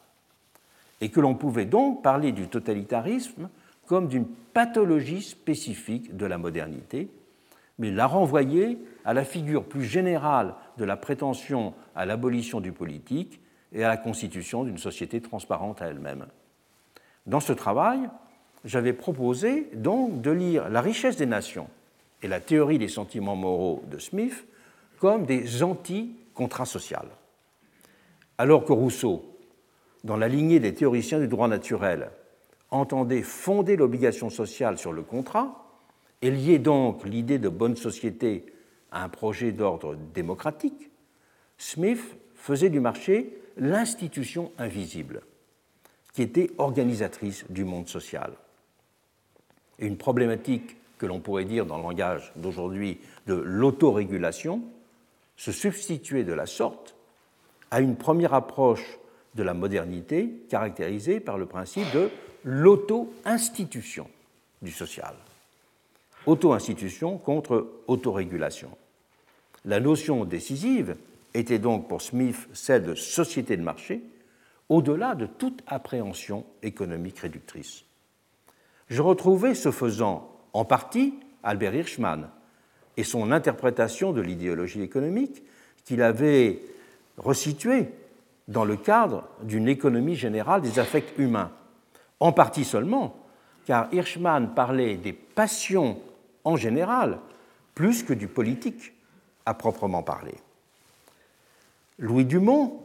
Et que l'on pouvait donc parler du totalitarisme comme d'une pathologie spécifique de la modernité, mais la renvoyer à la figure plus générale de la prétention à l'abolition du politique et à la constitution d'une société transparente à elle-même. Dans ce travail, j'avais proposé donc de lire La richesse des nations et la théorie des sentiments moraux de Smith comme des anti-contrats sociaux. Alors que Rousseau, dans la lignée des théoriciens du droit naturel, entendait fonder l'obligation sociale sur le contrat et lier donc l'idée de bonne société à un projet d'ordre démocratique, Smith faisait du marché l'institution invisible qui était organisatrice du monde social. Une problématique que l'on pourrait dire dans le langage d'aujourd'hui de l'autorégulation se substituait de la sorte à une première approche de la modernité caractérisée par le principe de l'auto-institution du social. Auto-institution contre autorégulation. La notion décisive était donc pour Smith celle de société de marché, au-delà de toute appréhension économique réductrice. Je retrouvais ce faisant en partie Albert Hirschman et son interprétation de l'idéologie économique qu'il avait resituée dans le cadre d'une économie générale des affects humains, en partie seulement, car Hirschman parlait des passions en général plus que du politique à proprement parler. Louis Dumont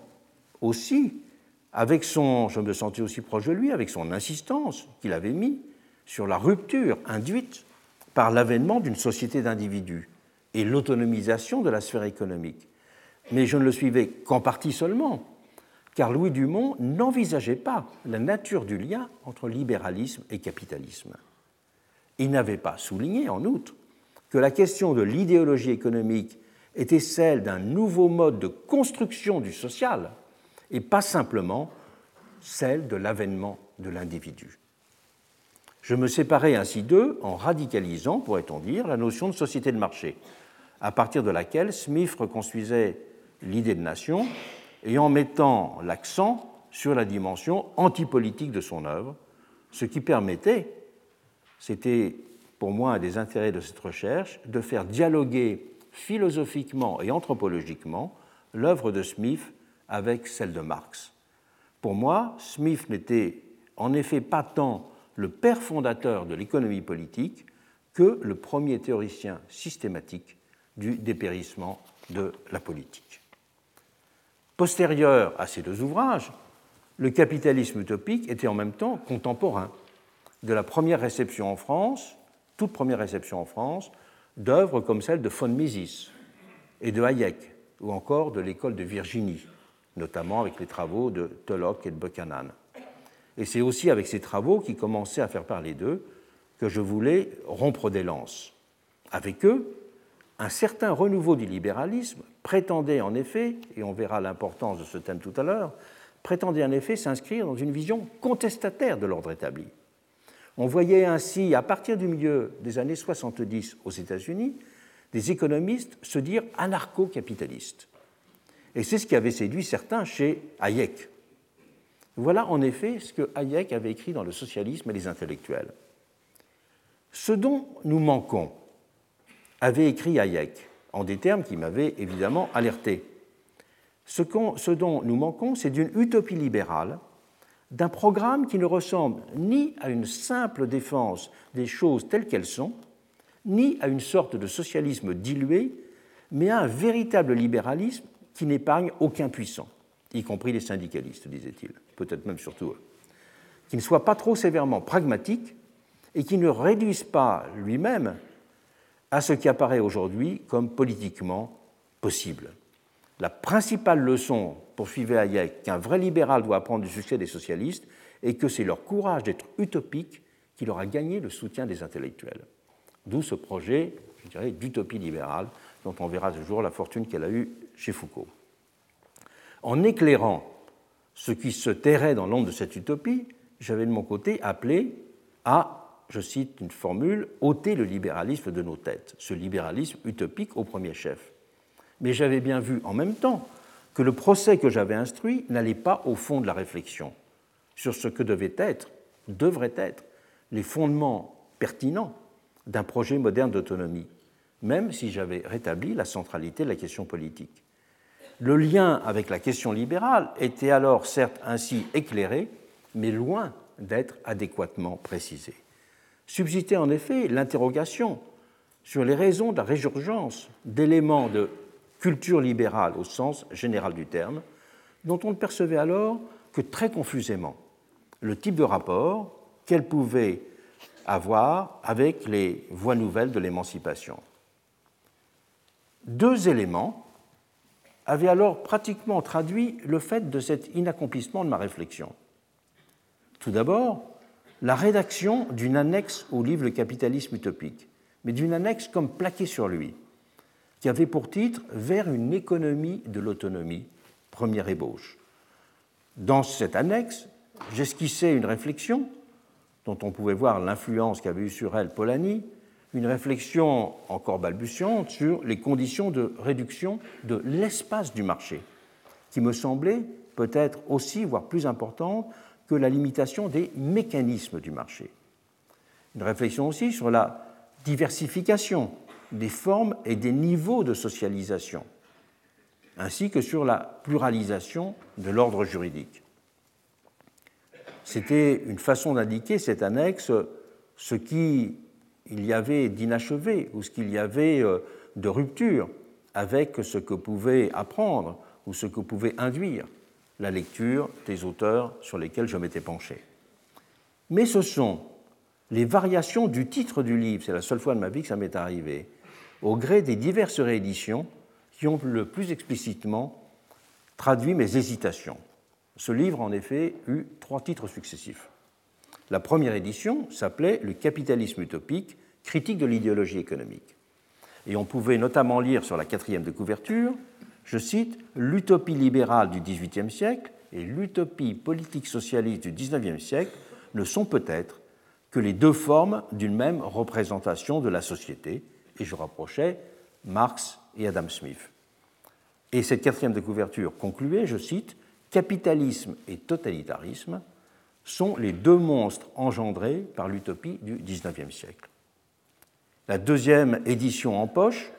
aussi avec son, je me sentais aussi proche de lui, avec son insistance qu'il avait mis sur la rupture induite par l'avènement d'une société d'individus et l'autonomisation de la sphère économique. Mais je ne le suivais qu'en partie seulement, car Louis Dumont n'envisageait pas la nature du lien entre libéralisme et capitalisme. Il n'avait pas souligné, en outre, que la question de l'idéologie économique était celle d'un nouveau mode de construction du social et pas simplement celle de l'avènement de l'individu. Je me séparais ainsi d'eux en radicalisant, pourrait-on dire, la notion de société de marché, à partir de laquelle Smith reconstruisait l'idée de nation et en mettant l'accent sur la dimension antipolitique de son œuvre, ce qui permettait, c'était pour moi un des intérêts de cette recherche, de faire dialoguer philosophiquement et anthropologiquement l'œuvre de Smith avec celle de Marx. Pour moi, Smith n'était en effet pas tant le père fondateur de l'économie politique que le premier théoricien systématique du dépérissement de la politique. Postérieur à ces deux ouvrages, le capitalisme utopique était en même temps contemporain de la première réception en France, toute première réception en France, d'œuvres comme celle de von Mises et de Hayek, ou encore de l'école de Virginie, notamment avec les travaux de Tullock et de Buchanan. Et c'est aussi avec ces travaux qui commençaient à faire parler d'eux que je voulais rompre des lances. Avec eux, un certain renouveau du libéralisme prétendait en effet, et on verra l'importance de ce thème tout à l'heure, prétendait en effet s'inscrire dans une vision contestataire de l'ordre établi. On voyait ainsi, à partir du milieu des années 70 aux États-Unis, des économistes se dire anarcho-capitalistes. Et c'est ce qui avait séduit certains chez Hayek. Voilà en effet ce que Hayek avait écrit dans Le socialisme et les intellectuels. Ce dont nous manquons, avait écrit Hayek, en des termes qui m'avaient évidemment alerté. Ce, ce dont nous manquons, c'est d'une utopie libérale, d'un programme qui ne ressemble ni à une simple défense des choses telles qu'elles sont, ni à une sorte de socialisme dilué mais à un véritable libéralisme qui n'épargne aucun puissant, y compris les syndicalistes, disait-il, peut-être même surtout eux, qui ne soit pas trop sévèrement pragmatique et qui ne réduise pas lui-même à ce qui apparaît aujourd'hui comme politiquement possible. La principale leçon, poursuivait Hayek, qu'un vrai libéral doit apprendre du succès des socialistes est que c'est leur courage d'être utopique qui leur a gagné le soutien des intellectuels. D'où ce projet, je dirais, d'utopie libérale, dont on verra ce jour la fortune qu'elle a eue chez Foucault. En éclairant ce qui se terrait dans l'ombre de cette utopie, j'avais de mon côté appelé à, je cite une formule, ôter le libéralisme de nos têtes, ce libéralisme utopique au premier chef. Mais j'avais bien vu en même temps que le procès que j'avais instruit n'allait pas au fond de la réflexion sur ce que devaient être, devraient être, les fondements pertinents d'un projet moderne d'autonomie, même si j'avais rétabli la centralité de la question politique. Le lien avec la question libérale était alors certes ainsi éclairé, mais loin d'être adéquatement précisé. Subsistait en effet l'interrogation sur les raisons de la résurgence d'éléments de culture libérale au sens général du terme, dont on ne percevait alors que très confusément le type de rapport qu'elle pouvait avoir avec les voies nouvelles de l'émancipation. Deux éléments avaient alors pratiquement traduit le fait de cet inaccomplissement de ma réflexion. Tout d'abord, la rédaction d'une annexe au livre Le capitalisme utopique, mais d'une annexe comme plaquée sur lui, qui avait pour titre Vers une économie de l'autonomie, première ébauche. Dans cette annexe, j'esquissais une réflexion dont on pouvait voir l'influence qu'avait eue sur elle Polanyi, une réflexion encore balbutiante sur les conditions de réduction de l'espace du marché, qui me semblait peut-être aussi, voire plus importante, que la limitation des mécanismes du marché. Une réflexion aussi sur la diversification des formes et des niveaux de socialisation, ainsi que sur la pluralisation de l'ordre juridique. C'était une façon d'indiquer cette annexe ce qu'il y avait d'inachevé ou ce qu'il y avait euh, de rupture avec ce que pouvait apprendre ou ce que pouvait induire la lecture des auteurs sur lesquels je m'étais penché. Mais ce sont les variations du titre du livre, c'est la seule fois de ma vie que ça m'est arrivé, au gré des diverses rééditions qui ont le plus explicitement traduit mes hésitations. Ce livre, en effet, eut trois titres successifs. La première édition s'appelait Le capitalisme utopique, critique de l'idéologie économique. Et on pouvait notamment lire sur la quatrième de couverture je cite, l'utopie libérale du XVIIIe siècle et l'utopie politique socialiste du XIXe siècle ne sont peut-être que les deux formes d'une même représentation de la société, et je rapprochais Marx et Adam Smith. Et cette quatrième de couverture concluait, je cite, Capitalisme et totalitarisme sont les deux monstres engendrés par l'utopie du XIXe siècle. La deuxième édition en poche,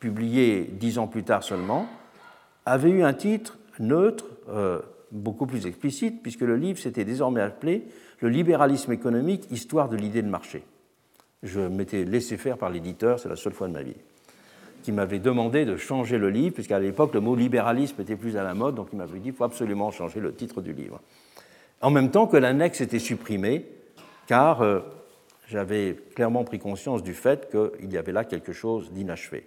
publiée dix ans plus tard seulement, avait eu un titre neutre, euh, beaucoup plus explicite, puisque le livre s'était désormais appelé Le libéralisme économique, histoire de l'idée de marché. Je m'étais laissé faire par l'éditeur, c'est la seule fois de ma vie, qui m'avait demandé de changer le livre, puisqu'à l'époque le mot libéralisme était plus à la mode, donc il m'avait dit qu'il faut absolument changer le titre du livre. En même temps que l'annexe était supprimée, car euh, j'avais clairement pris conscience du fait qu'il y avait là quelque chose d'inachevé.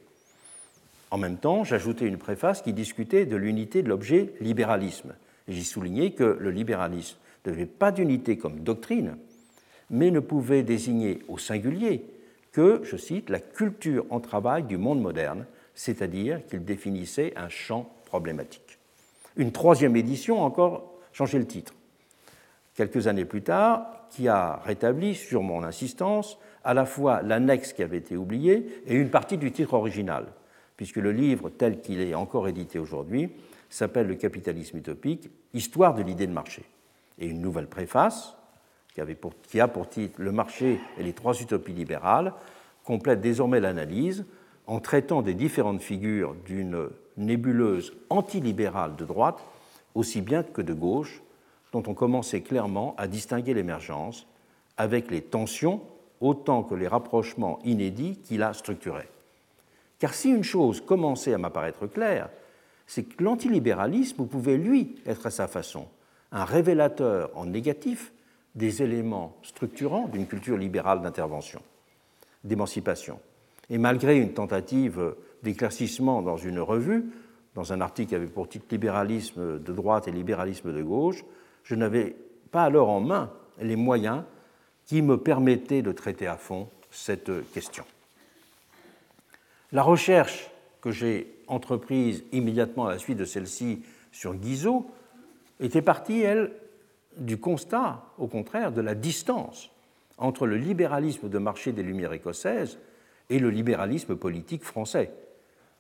En même temps, j'ajoutais une préface qui discutait de l'unité de l'objet libéralisme. J'y soulignais que le libéralisme n'avait pas d'unité comme doctrine, mais ne pouvait désigner au singulier que, je cite, la culture en travail du monde moderne, c'est-à-dire qu'il définissait un champ problématique. Une troisième édition a encore changé le titre, quelques années plus tard, qui a rétabli, sur mon insistance, à la fois l'annexe qui avait été oubliée et une partie du titre original puisque le livre tel qu'il est encore édité aujourd'hui s'appelle Le capitalisme utopique, histoire de l'idée de marché. Et une nouvelle préface, qui, a pour titre Le marché et les trois utopies libérales, complète désormais l'analyse en traitant des différentes figures d'une nébuleuse antilibérale de droite, aussi bien que de gauche, dont on commençait clairement à distinguer l'émergence, avec les tensions autant que les rapprochements inédits qui la structuraient. Car si une chose commençait à m'apparaître claire, c'est que l'antilibéralisme pouvait, lui, être à sa façon un révélateur en négatif des éléments structurants d'une culture libérale d'intervention, d'émancipation. Et malgré une tentative d'éclaircissement dans une revue, dans un article qui avait pour titre Libéralisme de droite et libéralisme de gauche, je n'avais pas alors en main les moyens qui me permettaient de traiter à fond cette question. La recherche que j'ai entreprise immédiatement à la suite de celle-ci sur Guizot était partie, elle, du constat, au contraire, de la distance entre le libéralisme de marché des Lumières écossaises et le libéralisme politique français.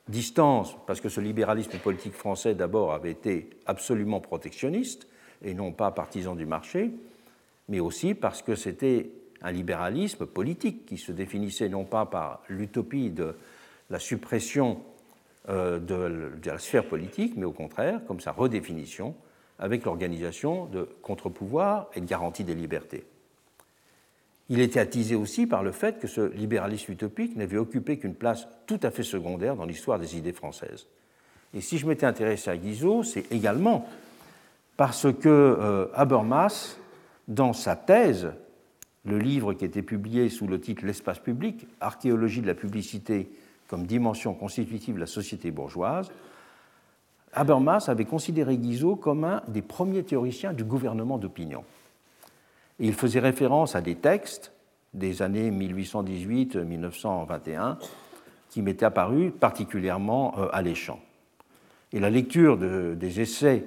Distance parce que ce libéralisme politique français, d'abord, avait été absolument protectionniste et non pas partisan du marché, mais aussi parce que c'était un libéralisme politique qui se définissait non pas par l'utopie de la suppression euh, de la sphère politique, mais au contraire, comme sa redéfinition, avec l'organisation de contre-pouvoirs et de garantie des libertés. Il était attisé aussi par le fait que ce libéralisme utopique n'avait occupé qu'une place tout à fait secondaire dans l'histoire des idées françaises. Et si je m'étais intéressé à Guizot, c'est également parce que euh, Habermas, dans sa thèse, le livre qui était publié sous le titre L'espace public, archéologie de la publicité comme dimension constitutive de la société bourgeoise, Habermas avait considéré Guizot comme un des premiers théoriciens du gouvernement d'opinion. Il faisait référence à des textes des années 1818-1921 qui m'étaient apparus particulièrement euh, alléchants. Et la lecture des essais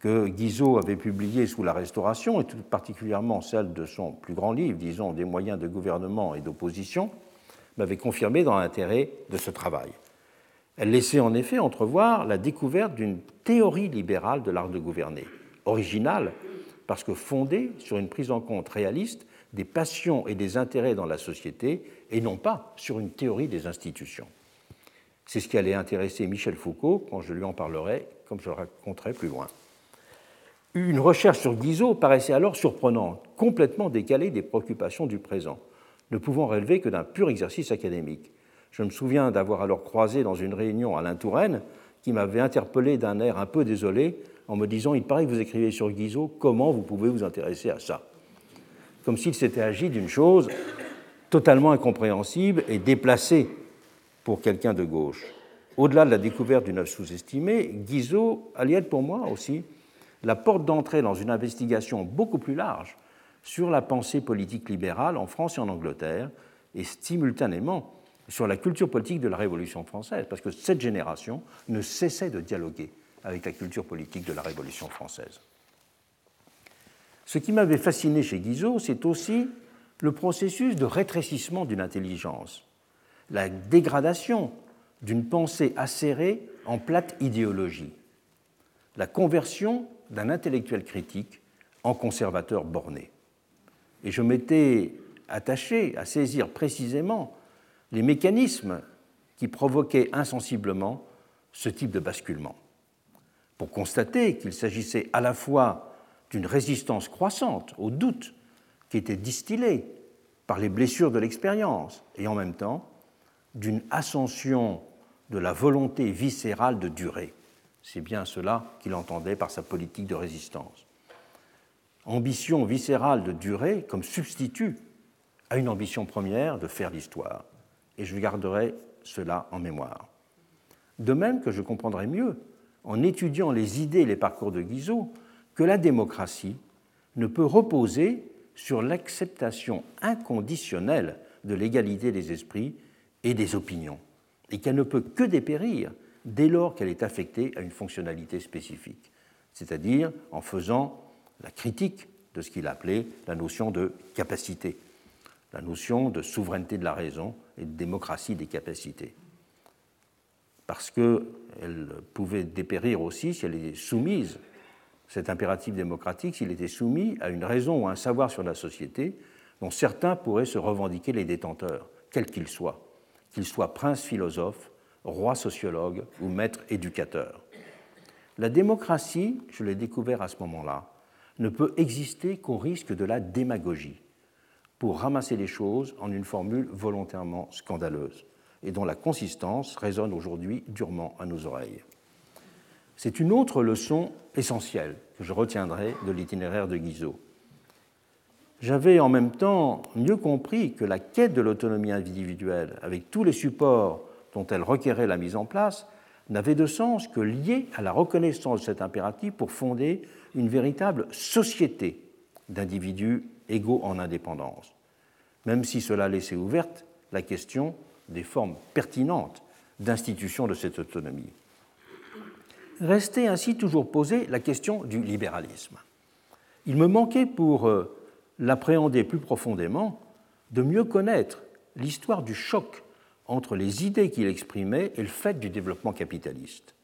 que Guizot avait publiés sous la Restauration, et tout particulièrement celle de son plus grand livre, disons, des moyens de gouvernement et d'opposition, m'avait confirmé dans l'intérêt de ce travail. Elle laissait en effet entrevoir la découverte d'une théorie libérale de l'art de gouverner, originale parce que fondée sur une prise en compte réaliste des passions et des intérêts dans la société et non pas sur une théorie des institutions. C'est ce qui allait intéresser Michel Foucault quand je lui en parlerai, comme je le raconterai plus loin. Une recherche sur Guizot paraissait alors surprenante, complètement décalée des préoccupations du présent, ne pouvant relever que d'un pur exercice académique. Je me souviens d'avoir alors croisé dans une réunion Alain Touraine, qui m'avait interpellé d'un air un peu désolé en me disant Il paraît que vous écrivez sur Guizot, comment vous pouvez vous intéresser à ça? Comme s'il s'était agi d'une chose totalement incompréhensible et déplacée pour quelqu'un de gauche. Au-delà de la découverte d'une œuvre sous-estimée, Guizot allait être pour moi aussi la porte d'entrée dans une investigation beaucoup plus large sur la pensée politique libérale en France et en Angleterre, et simultanément sur la culture politique de la Révolution française, parce que cette génération ne cessait de dialoguer avec la culture politique de la Révolution française. Ce qui m'avait fasciné chez Guizot, c'est aussi le processus de rétrécissement d'une intelligence, la dégradation d'une pensée acérée en plate idéologie, la conversion d'un intellectuel critique en conservateur borné. Et je m'étais attaché à saisir précisément les mécanismes qui provoquaient insensiblement ce type de basculement, pour constater qu'il s'agissait à la fois d'une résistance croissante au doute qui était distillée par les blessures de l'expérience et en même temps d'une ascension de la volonté viscérale de durer. C'est bien cela qu'il entendait par sa politique de résistance. Ambition viscérale de durer comme substitut à une ambition première de faire l'histoire et je garderai cela en mémoire. De même que je comprendrai mieux, en étudiant les idées et les parcours de Guizot, que la démocratie ne peut reposer sur l'acceptation inconditionnelle de l'égalité des esprits et des opinions, et qu'elle ne peut que dépérir dès lors qu'elle est affectée à une fonctionnalité spécifique, c'est-à-dire en faisant la critique de ce qu'il appelait la notion de capacité, la notion de souveraineté de la raison et de démocratie des capacités. Parce qu'elle pouvait dépérir aussi si elle était soumise, cet impératif démocratique, s'il était soumis à une raison ou un savoir sur la société dont certains pourraient se revendiquer les détenteurs, quels qu'ils soient, qu'ils soient princes philosophes, rois sociologues ou maîtres éducateurs. La démocratie, je l'ai découvert à ce moment-là, ne peut exister qu'au risque de la démagogie pour ramasser les choses en une formule volontairement scandaleuse. et dont la consistance résonne aujourd'hui durement à nos oreilles. C'est une autre leçon essentielle que je retiendrai de l'itinéraire de Guizot. J'avais en même temps mieux compris que la quête de l'autonomie individuelle, avec tous les supports dont elle requérait la mise en place, n'avait de sens que lié à la reconnaissance de cet impératif pour fonder une véritable société d'individus égaux en indépendance, même si cela laissait ouverte la question des formes pertinentes d'institution de cette autonomie restait ainsi toujours posée la question du libéralisme. Il me manquait pour euh, l'appréhender plus profondément de mieux connaître l'histoire du choc entre les idées qu'il exprimait et le fait du développement capitaliste,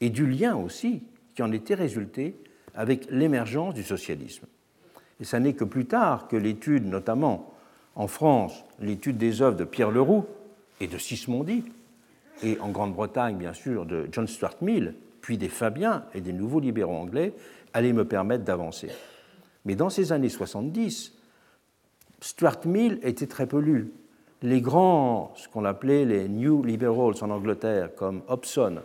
et du lien aussi qui en était résulté avec l'émergence du socialisme. Et ce n'est que plus tard que l'étude, notamment en France, l'étude des œuvres de Pierre Leroux et de Sismondi, et en Grande-Bretagne, bien sûr, de John Stuart Mill, puis des Fabiens et des nouveaux libéraux anglais, allaient me permettre d'avancer. Mais dans ces années 70, Stuart Mill était très peu lu. Les grands, ce qu'on appelait les New Liberals en Angleterre, comme Hobson,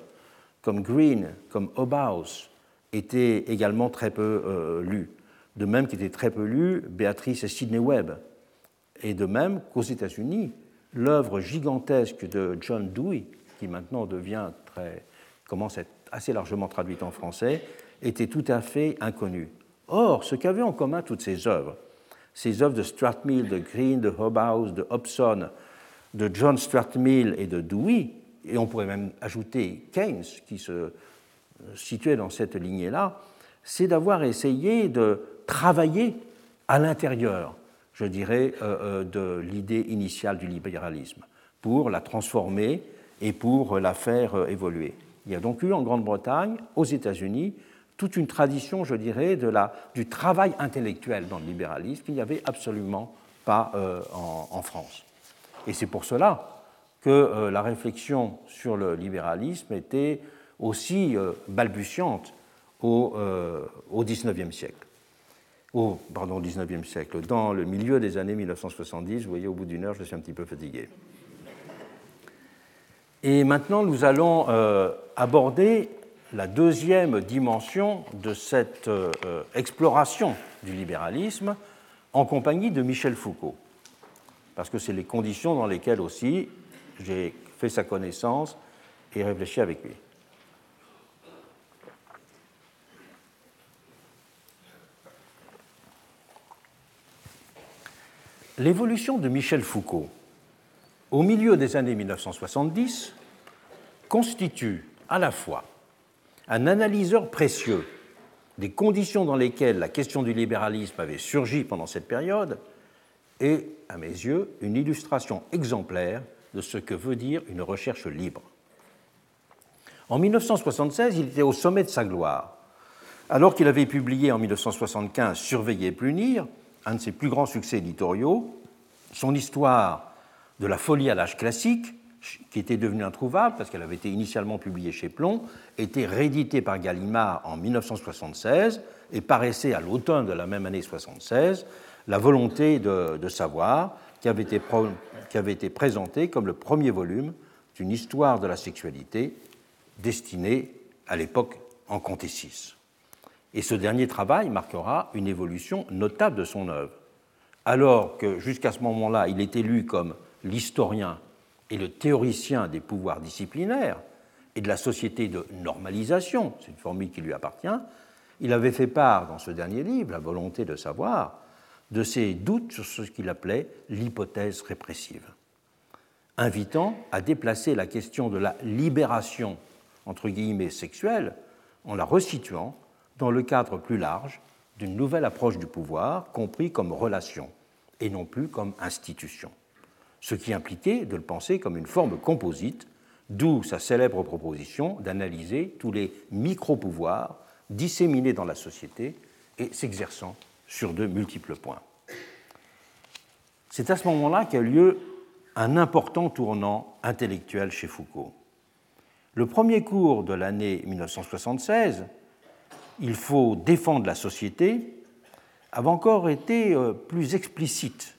comme Green, comme Hobhouse, étaient également très peu euh, lus. De même qu'étaient très peu lus Béatrice et Sidney Webb. Et de même qu'aux États-Unis, l'œuvre gigantesque de John Dewey, qui maintenant devient très, commence à être assez largement traduite en français, était tout à fait inconnue. Or, ce qu'avaient en commun toutes ces œuvres, ces œuvres de Stuart Mill, de Green, de Hobhouse, de Hobson, de John Stuart Mill et de Dewey, et on pourrait même ajouter Keynes, qui se situait dans cette lignée-là, c'est d'avoir essayé de travailler à l'intérieur, je dirais, euh, euh, de l'idée initiale du libéralisme, pour la transformer et pour la faire euh, évoluer. Il y a donc eu en Grande-Bretagne, aux États-Unis, toute une tradition, je dirais, de la, du travail intellectuel dans le libéralisme qu'il n'y avait absolument pas en, France. Et c'est pour cela que la réflexion sur le libéralisme était aussi balbutiante au XIXe siècle. Au, pardon, au XIXe siècle, dans le milieu des années 1970, vous voyez, au bout d'une heure, je suis un petit peu fatigué. Et maintenant, nous allons euh, aborder la deuxième dimension de cette euh, exploration du libéralisme en compagnie de Michel Foucault, parce que c'est les conditions dans lesquelles aussi j'ai fait sa connaissance et réfléchi avec lui. L'évolution de Michel Foucault au milieu des années 1970, constitue à la fois un analyseur précieux des conditions dans lesquelles la question du libéralisme avait surgi pendant cette période et, à mes yeux, une illustration exemplaire de ce que veut dire une recherche libre. En 1976, il était au sommet de sa gloire. Alors qu'il avait publié en 1975 Surveiller et punir, un de ses plus grands succès éditoriaux, son histoire de la folie à l'âge classique, qui était devenue introuvable parce qu'elle avait été initialement publiée chez Plomb, était rééditée par Gallimard en 1976 et paraissait à l'automne de la même année 1976 La volonté de, savoir, qui avait, été, qui avait été présentée comme le premier volume d'une histoire de la sexualité destinée à l'époque en Comté 6. Et ce dernier travail marquera une évolution notable de son œuvre. Alors que jusqu'à ce moment-là, il était lu comme l'historien et le théoricien des pouvoirs disciplinaires et de la société de normalisation, c'est une formule qui lui appartient, il avait fait part dans ce dernier livre, La volonté de savoir, de ses doutes sur ce qu'il appelait l'hypothèse répressive, invitant à déplacer la question de la libération, entre guillemets, sexuelle, en la resituant dans le cadre plus large d'une nouvelle approche du pouvoir, compris comme relation et non plus comme institution ce qui impliquait de le penser comme une forme composite, d'où sa célèbre proposition d'analyser tous les micro-pouvoirs disséminés dans la société et s'exerçant sur de multiples points. C'est à ce moment-là qu'a lieu un important tournant intellectuel chez Foucault. Le premier cours de l'année 1976, Il faut défendre la société, avait encore été euh, plus explicite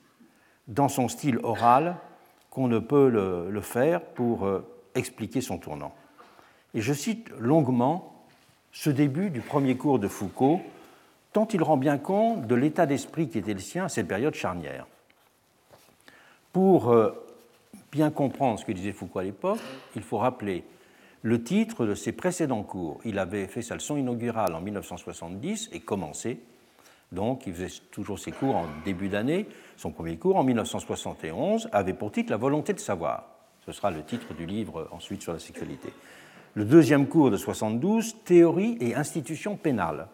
dans son style oral qu'on ne peut le, faire pour euh, expliquer son tournant. Et je cite longuement ce début du premier cours de Foucault, tant il rend bien compte de l'état d'esprit qui était le sien à cette période charnière. Pour euh, bien comprendre ce que disait Foucault à l'époque, il faut rappeler le titre de ses précédents cours. Il avait fait sa leçon inaugurale en 1970 et commencé donc il faisait toujours ses cours en début d'année. Son premier cours, en 1971, avait pour titre La volonté de savoir. Ce sera le titre du livre ensuite sur la sexualité. Le deuxième cours de 72, Théorie et institutions pénales.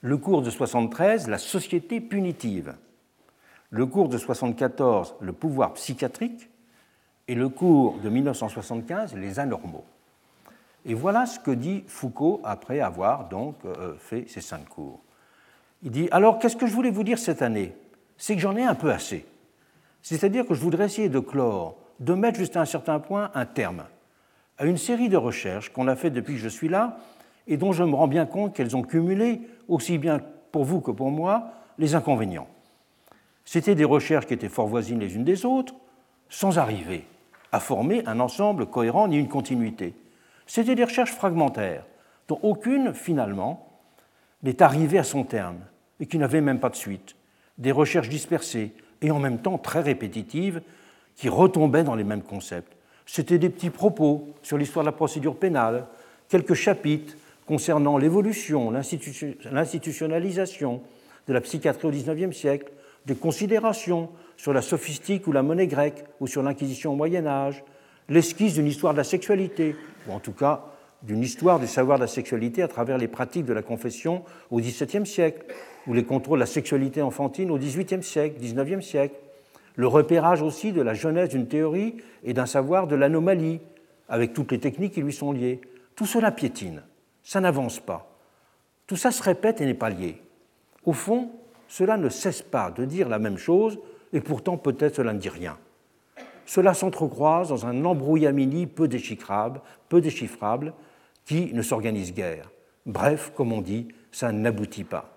Le cours de 73, La société punitive. Le cours de 74, Le pouvoir psychiatrique. Et le cours de 1975, Les anormaux. Et voilà ce que dit Foucault après avoir donc euh, fait ces cinq cours. Il dit Alors, qu'est-ce que je voulais vous dire cette année? C'est que j'en ai un peu assez. C'est-à-dire que je voudrais essayer de clore, de mettre jusqu'à un certain point un terme à une série de recherches qu'on a faites depuis que je suis là et dont je me rends bien compte qu'elles ont cumulé, aussi bien pour vous que pour moi, les inconvénients. C'étaient des recherches qui étaient fort voisines les unes des autres, sans arriver à former un ensemble cohérent ni une continuité. C'étaient des recherches fragmentaires, dont aucune, finalement, n'est arrivée à son terme et qui n'avaient même pas de suite, des recherches dispersées et en même temps très répétitives qui retombaient dans les mêmes concepts. C'étaient des petits propos sur l'histoire de la procédure pénale, quelques chapitres concernant l'évolution, l'institutionnalisation de la psychiatrie au XIXe siècle, des considérations sur la sophistique ou la monnaie grecque ou sur l'Inquisition au Moyen Âge, l'esquisse d'une histoire de la sexualité, ou en tout cas d'une histoire du savoir de la sexualité à travers les pratiques de la confession au XVIIe siècle, ou les contrôles de la sexualité enfantine au XVIIIe siècle, XIXe siècle, le repérage aussi de la jeunesse d'une théorie et d'un savoir de l'anomalie, avec toutes les techniques qui lui sont liées. Tout cela piétine, ça n'avance pas. Tout ça se répète et n'est pas lié. Au fond, cela ne cesse pas de dire la même chose, et pourtant peut-être cela ne dit rien. Cela s'entrecroise dans un embrouillamini peu déchiffrable, peu déchiffrable qui ne s'organise guère. Bref, comme on dit, ça n'aboutit pas.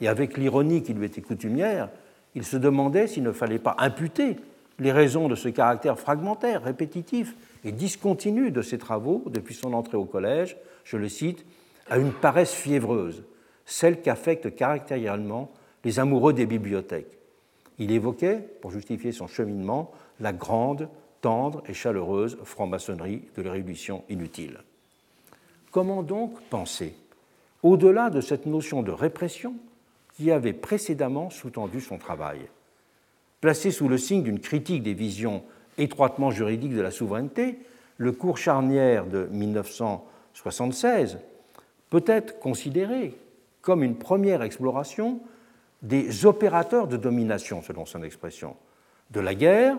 Et avec l'ironie qui lui était coutumière, il se demandait s'il ne fallait pas imputer les raisons de ce caractère fragmentaire, répétitif et discontinu de ses travaux depuis son entrée au collège, je le cite, à une paresse fiévreuse, celle qu'affectent caractériellement les amoureux des bibliothèques. Il évoquait, pour justifier son cheminement, la grande, tendre et chaleureuse franc-maçonnerie de la révolution inutile. Comment donc penser au-delà de cette notion de répression qui avait précédemment sous-tendu son travail? Placé sous le signe d'une critique des visions étroitement juridiques de la souveraineté, le cours charnière de 1976 peut être considéré comme une première exploration des opérateurs de domination, selon son expression, de la guerre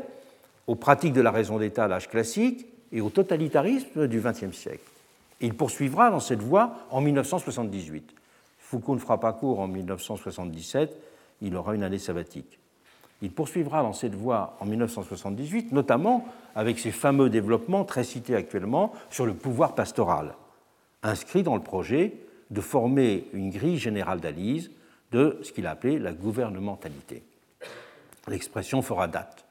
aux pratiques de la raison d'État à l'âge classique et au totalitarisme du XXe siècle il poursuivra dans cette voie en 1978. Foucault ne fera pas court en 1977, il aura une année sabbatique. Il poursuivra dans cette voie en 1978, notamment avec ses fameux développements très cités actuellement sur le pouvoir pastoral, inscrit dans le projet de former une grille générale d'analyse de ce qu'il a appelé la gouvernementalité. L'expression fera date.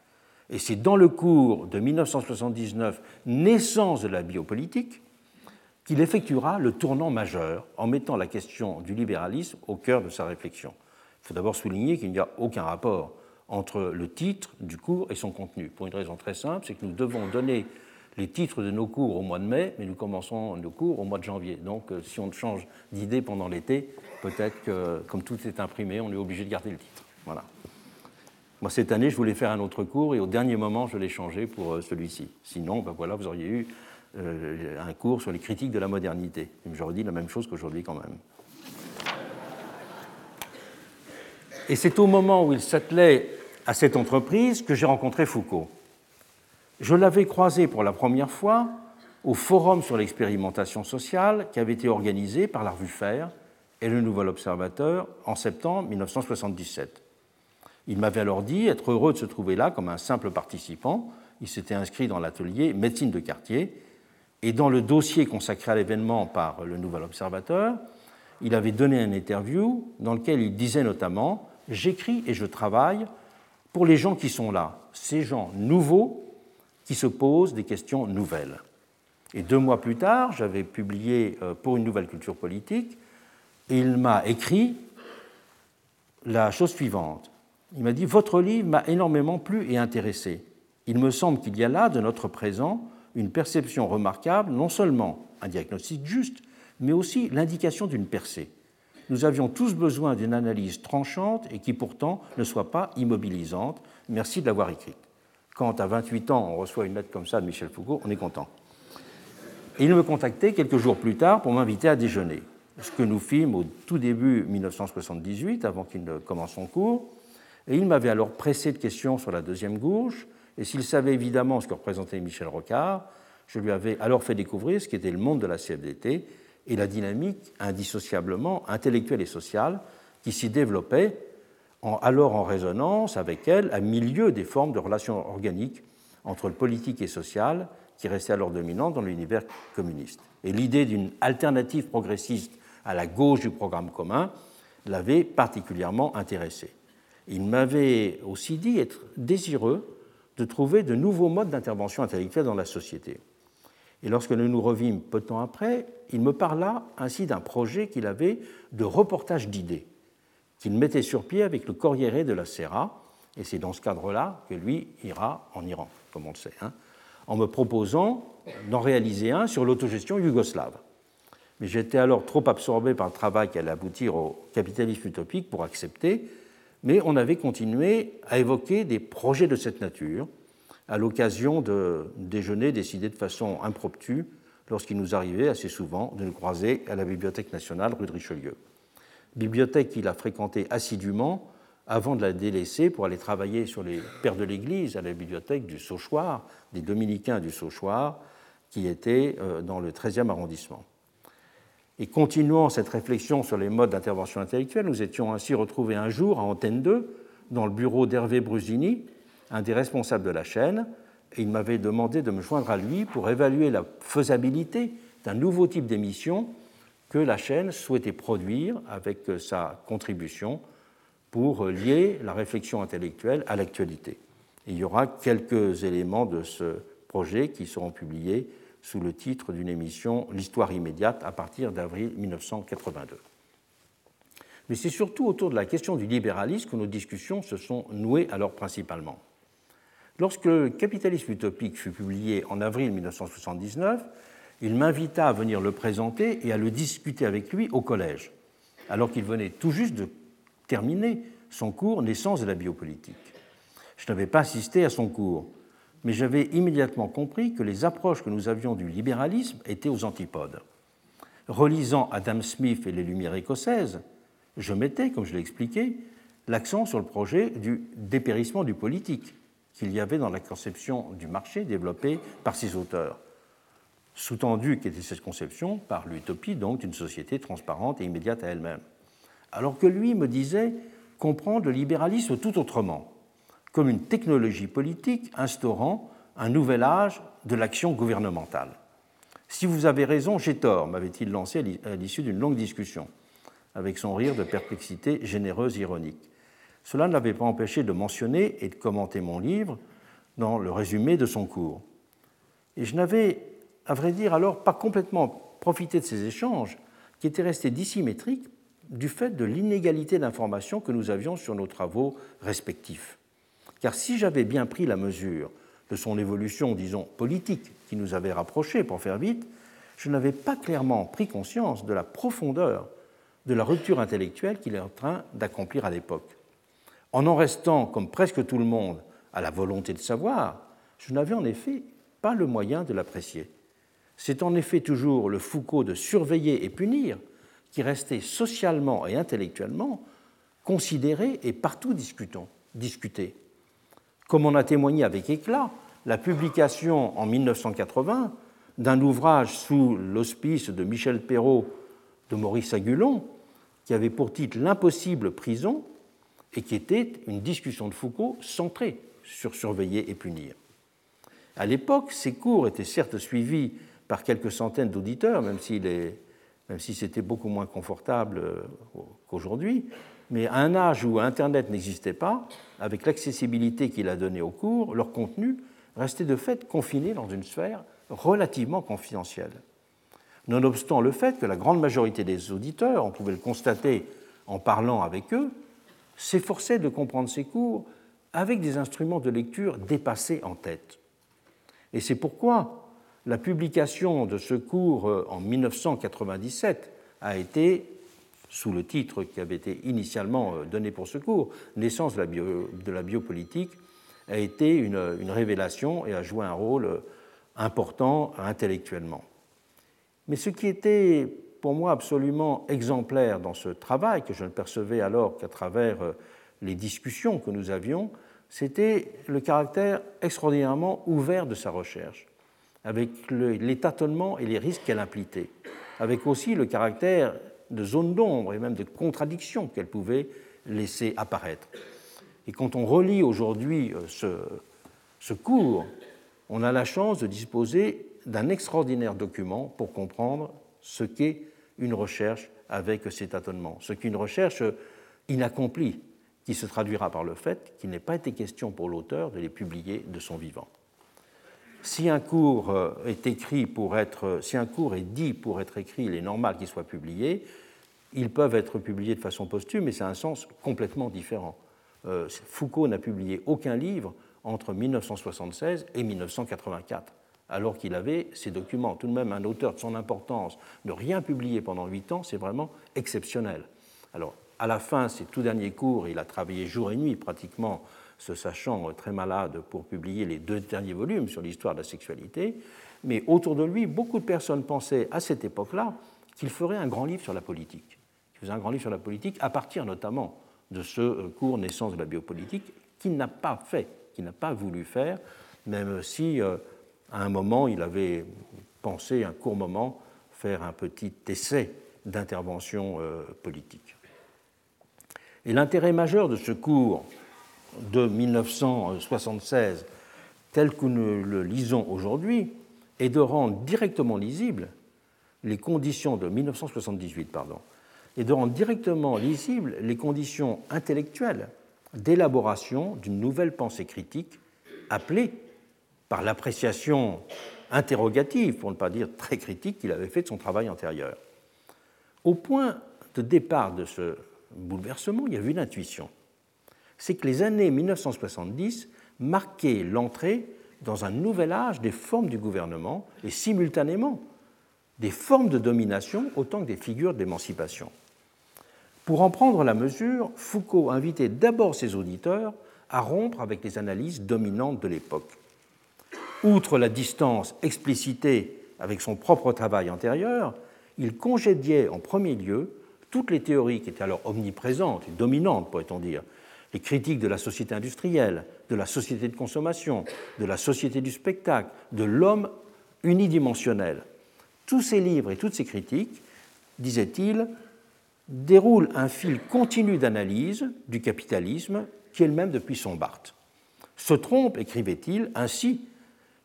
Et c'est dans le cours de 1979, naissance de la biopolitique, qu'il effectuera le tournant majeur en mettant la question du libéralisme au cœur de sa réflexion. Il faut d'abord souligner qu'il n'y a aucun rapport entre le titre du cours et son contenu, pour une raison très simple, c'est que nous devons donner les titres de nos cours au mois de mai, mais nous commençons nos cours au mois de janvier. Donc euh, si on change d'idée pendant l'été, peut-être que comme tout est imprimé, on est obligé de garder le titre. Voilà. Moi, cette année, je voulais faire un autre cours et au dernier moment, je l'ai changé pour euh, celui-ci. Sinon, ben voilà, vous auriez eu euh, un cours sur les critiques de la modernité. Je redis la même chose qu'aujourd'hui quand même. Et c'est au moment où il s'attelait à cette entreprise que j'ai rencontré Foucault. Je l'avais croisé pour la première fois au Forum sur l'expérimentation sociale qui avait été organisé par la revue Faire et le Nouvel Observateur en septembre 1977. Il m'avait alors dit être heureux de se trouver là comme un simple participant. Il s'était inscrit dans l'atelier médecine de quartier et dans le dossier consacré à l'événement par le Nouvel Observateur, il avait donné une interview dans lequel il disait notamment J'écris et je travaille pour les gens qui sont là, ces gens nouveaux qui se posent des questions nouvelles. Et deux mois plus tard, j'avais publié euh, pour une nouvelle culture politique, et il m'a écrit la chose suivante. Il m'a dit Votre livre m'a énormément plu et intéressé. Il me semble qu'il y a là, de notre présent, une perception remarquable, non seulement un diagnostic juste, mais aussi l'indication d'une percée. Nous avions tous besoin d'une analyse tranchante et qui pourtant ne soit pas immobilisante. Merci de l'avoir écrite. Quand à 28 ans on reçoit une lettre comme ça de Michel Foucault, on est content. Il me contactait quelques jours plus tard pour m'inviter à déjeuner, ce que nous fîmes au tout début 1978, avant qu'il ne commence son cours. Et il m'avait alors pressé de questions sur la deuxième gauche, et s'il savait évidemment ce que représentait Michel Rocard, je lui avais alors fait découvrir ce qu'était le monde de la CFDT et la dynamique indissociablement intellectuelle et sociale qui s'y développait alors en résonance avec elle à milieu des formes de relations organiques entre le politique et social qui restaient alors dominantes dans l'univers communiste. Et l'idée d'une alternative progressiste à la gauche du programme commun l'avait particulièrement intéressé. Il m'avait aussi dit être désireux de trouver de nouveaux modes d'intervention intellectuelle dans la société. Et lorsque nous nous revîmes peu de temps après, il me parla ainsi d'un projet qu'il avait de reportage d'idées, qu'il mettait sur pied avec le Corriere de la Sera, et c'est dans ce cadre-là que lui ira en Iran, comme on le sait, hein, en me proposant d'en réaliser un sur l'autogestion yougoslave. Mais j'étais alors trop absorbé par le travail qui allait aboutir au capitalisme utopique pour accepter, mais on avait continué à évoquer des projets de cette nature à l'occasion de déjeuners décidés de façon impromptue lorsqu'il nous arrivait assez souvent de nous croiser à la Bibliothèque nationale rue de Richelieu. Bibliothèque qu'il a fréquentée assidûment avant de la délaisser pour aller travailler sur les pères de l'Église à la bibliothèque du Sauchoir, des dominicains du Sauchoir, qui était euh, dans le 13e arrondissement. Et continuant cette réflexion sur les modes d'intervention intellectuelle, nous étions ainsi retrouvés un jour à Antenne 2, dans le bureau d'Hervé Brusini, un des responsables de la chaîne, et il m'avait demandé de me joindre à lui pour évaluer la faisabilité d'un nouveau type d'émission que la chaîne souhaitait produire avec sa contribution pour lier la réflexion intellectuelle à l'actualité. Il y aura quelques éléments de ce projet qui seront publiés sous le titre d'une émission L'histoire immédiate à partir d'avril 1982. Mais c'est surtout autour de la question du libéralisme que nos discussions se sont nouées alors principalement. Lorsque le Capitalisme utopique fut publié en avril 1979, il m'invita à venir le présenter et à le discuter avec lui au collège, alors qu'il venait tout juste de terminer son cours Naissance de la biopolitique. Je n'avais pas assisté à son cours, mais j'avais immédiatement compris que les approches que nous avions du libéralisme étaient aux antipodes. Relisant Adam Smith et les Lumières écossaises, je mettais, comme je l'ai expliqué, l'accent sur le projet du dépérissement du politique qu'il y avait dans la conception du marché développée par ces auteurs. Sous-tendu qu'était cette conception par l'utopie donc d'une société transparente et immédiate à elle-même. Alors que lui me disait comprendre le libéralisme tout autrement, comme une technologie politique instaurant un nouvel âge de l'action gouvernementale. Si vous avez raison, j'ai tort, m'avait-il lancé à l'issue d'une longue discussion, avec son rire de perplexité généreuse ironique. Cela ne l'avait pas empêché de mentionner et de commenter mon livre dans le résumé de son cours. Et je n'avais, à vrai dire, alors pas complètement profité de ces échanges qui étaient restés dissymétriques du fait de l'inégalité d'informations que nous avions sur nos travaux respectifs. Car si j'avais bien pris la mesure de son évolution, disons, politique, qui nous avait rapprochés, pour faire vite, je n'avais pas clairement pris conscience de la profondeur de la rupture intellectuelle qu'il est en train d'accomplir à l'époque. En en restant, comme presque tout le monde, à la volonté de savoir, je n'avais en effet pas le moyen de l'apprécier. C'est en effet toujours le Foucault de surveiller et punir qui restait socialement et intellectuellement considéré et partout discuté comme on a témoigné avec éclat la publication en 1980 d'un ouvrage sous l'auspice de Michel Perrault de Maurice Agulon, qui avait pour titre L'impossible prison, et qui était une discussion de Foucault centrée sur surveiller et punir. À l'époque, ces cours étaient certes suivis par quelques centaines d'auditeurs, même, si c'était beaucoup moins confortable euh, qu'aujourd'hui, Mais à un âge où Internet n'existait pas, avec l'accessibilité qu'il a donnée aux cours, leur contenu restait de fait confiné dans une sphère relativement confidentielle. Nonobstant le fait que la grande majorité des auditeurs, on pouvait le constater en parlant avec eux, s'efforçaient de comprendre ces cours avec des instruments de lecture dépassés en tête. Et c'est pourquoi la publication de ce cours euh, en 1997 a été, sous le titre qui avait été initialement euh, donné pour ce cours, Naissance de la, biopolitique, a été une, révélation et a joué un rôle euh, important intellectuellement. Mais ce qui était pour moi absolument exemplaire dans ce travail, que je ne percevais alors qu'à travers les discussions que nous avions, c'était le caractère extraordinairement ouvert de sa recherche avec les tâtonnements et les risques qu'elle impliquait, avec aussi le caractère de zone d'ombre et même de contradiction qu'elle pouvait laisser apparaître. Et quand on relit aujourd'hui euh, ce, cours, on a la chance de disposer d'un extraordinaire document pour comprendre ce qu'est une recherche avec ces tâtonnements, ce qu'est une recherche inaccomplie, qui se traduira par le fait qu'il n'ait pas été question pour l'auteur de les publier de son vivant si un cours euh, est écrit pour être, si un cours est dit pour être écrit, il est normal qu'il soit publié. Ils peuvent être publiés de façon posthume, mais c'est un sens complètement différent. Euh, Foucault n'a publié aucun livre entre 1976 et 1984, alors qu'il avait ces documents. Tout de même, un auteur de son importance, ne rien publier pendant huit ans, c'est vraiment exceptionnel. Alors, à la fin, ces tout derniers cours, il a travaillé jour et nuit pratiquement se sachant très malade pour publier les deux derniers volumes sur l'histoire de la sexualité, mais autour de lui, beaucoup de personnes pensaient à cette époque-là qu'il ferait un grand livre sur la politique. Il faisait un grand livre sur la politique à partir notamment de ce euh, cours Naissance de la biopolitique qu'il n'a pas fait, qu'il n'a pas voulu faire, même si euh, à un moment il avait pensé un court moment faire un petit essai d'intervention euh, politique. Et l'intérêt majeur de ce cours de 1976 tel que nous le lisons aujourd'hui est de rendre directement lisibles les conditions de 1978, pardon, et de rendre directement lisibles les conditions intellectuelles d'élaboration d'une nouvelle pensée critique appelée par l'appréciation interrogative, pour ne pas dire très critique, qu'il avait fait de son travail antérieur. Au point de départ de ce bouleversement, il y avait une intuition c'est que les années 1970 marquaient l'entrée dans un nouvel âge des formes du gouvernement et simultanément des formes de domination autant que des figures d'émancipation. Pour en prendre la mesure, Foucault invitait d'abord ses auditeurs à rompre avec les analyses dominantes de l'époque. Outre la distance explicitée avec son propre travail antérieur, il congédiait en premier lieu toutes les théories qui étaient alors omniprésentes et dominantes, pourrait-on dire, les critiques de la société industrielle, de la société de consommation, de la société du spectacle, de l'homme unidimensionnel. Tous ces livres et toutes ces critiques, disait-il, déroulent un fil continu d'analyse du capitalisme qui est le même depuis son Barthes. Se trompent, écrivait-il, ainsi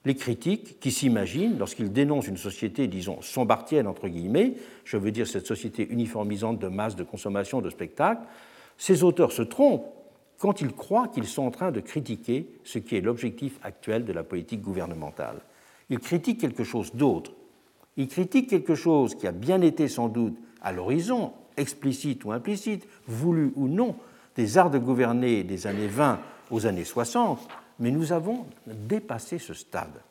les critiques qui s'imaginent, lorsqu'ils dénoncent une société, disons, sombartienne, entre guillemets, je veux dire cette société uniformisante de masse, de consommation, de spectacle, ces auteurs se trompent quand ils croient qu'ils sont en train de critiquer ce qui est l'objectif actuel de la politique gouvernementale. Ils critiquent quelque chose d'autre. Ils critiquent quelque chose qui a bien été sans doute à l'horizon, explicite ou implicite, voulu ou non, des arts de gouverner des années 20 aux années 60, mais nous avons dépassé ce stade.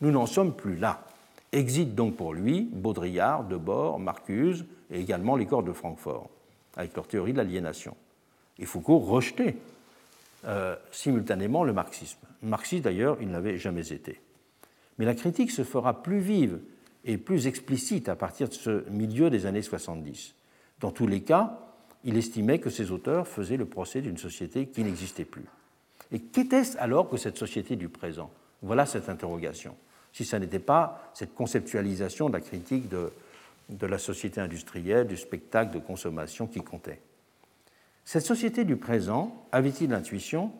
Nous n'en sommes plus là. Exit donc pour lui Baudrillard, Debord, Marcuse et également les corps de Francfort, avec leur théorie de l'aliénation. Et Foucault rejetait euh, simultanément le marxisme. Marxiste, d'ailleurs, il n'avait jamais été. Mais la critique se fera plus vive et plus explicite à partir de ce milieu des années 70. Dans tous les cas, il estimait que ces auteurs faisaient le procès d'une société qui n'existait plus. Et qu'était-ce alors que cette société du présent? Voilà cette interrogation. Si ce n'était pas cette conceptualisation de la critique de la société industrielle, du spectacle de consommation qui comptait. Cette société du présent, avait-il l'intuition,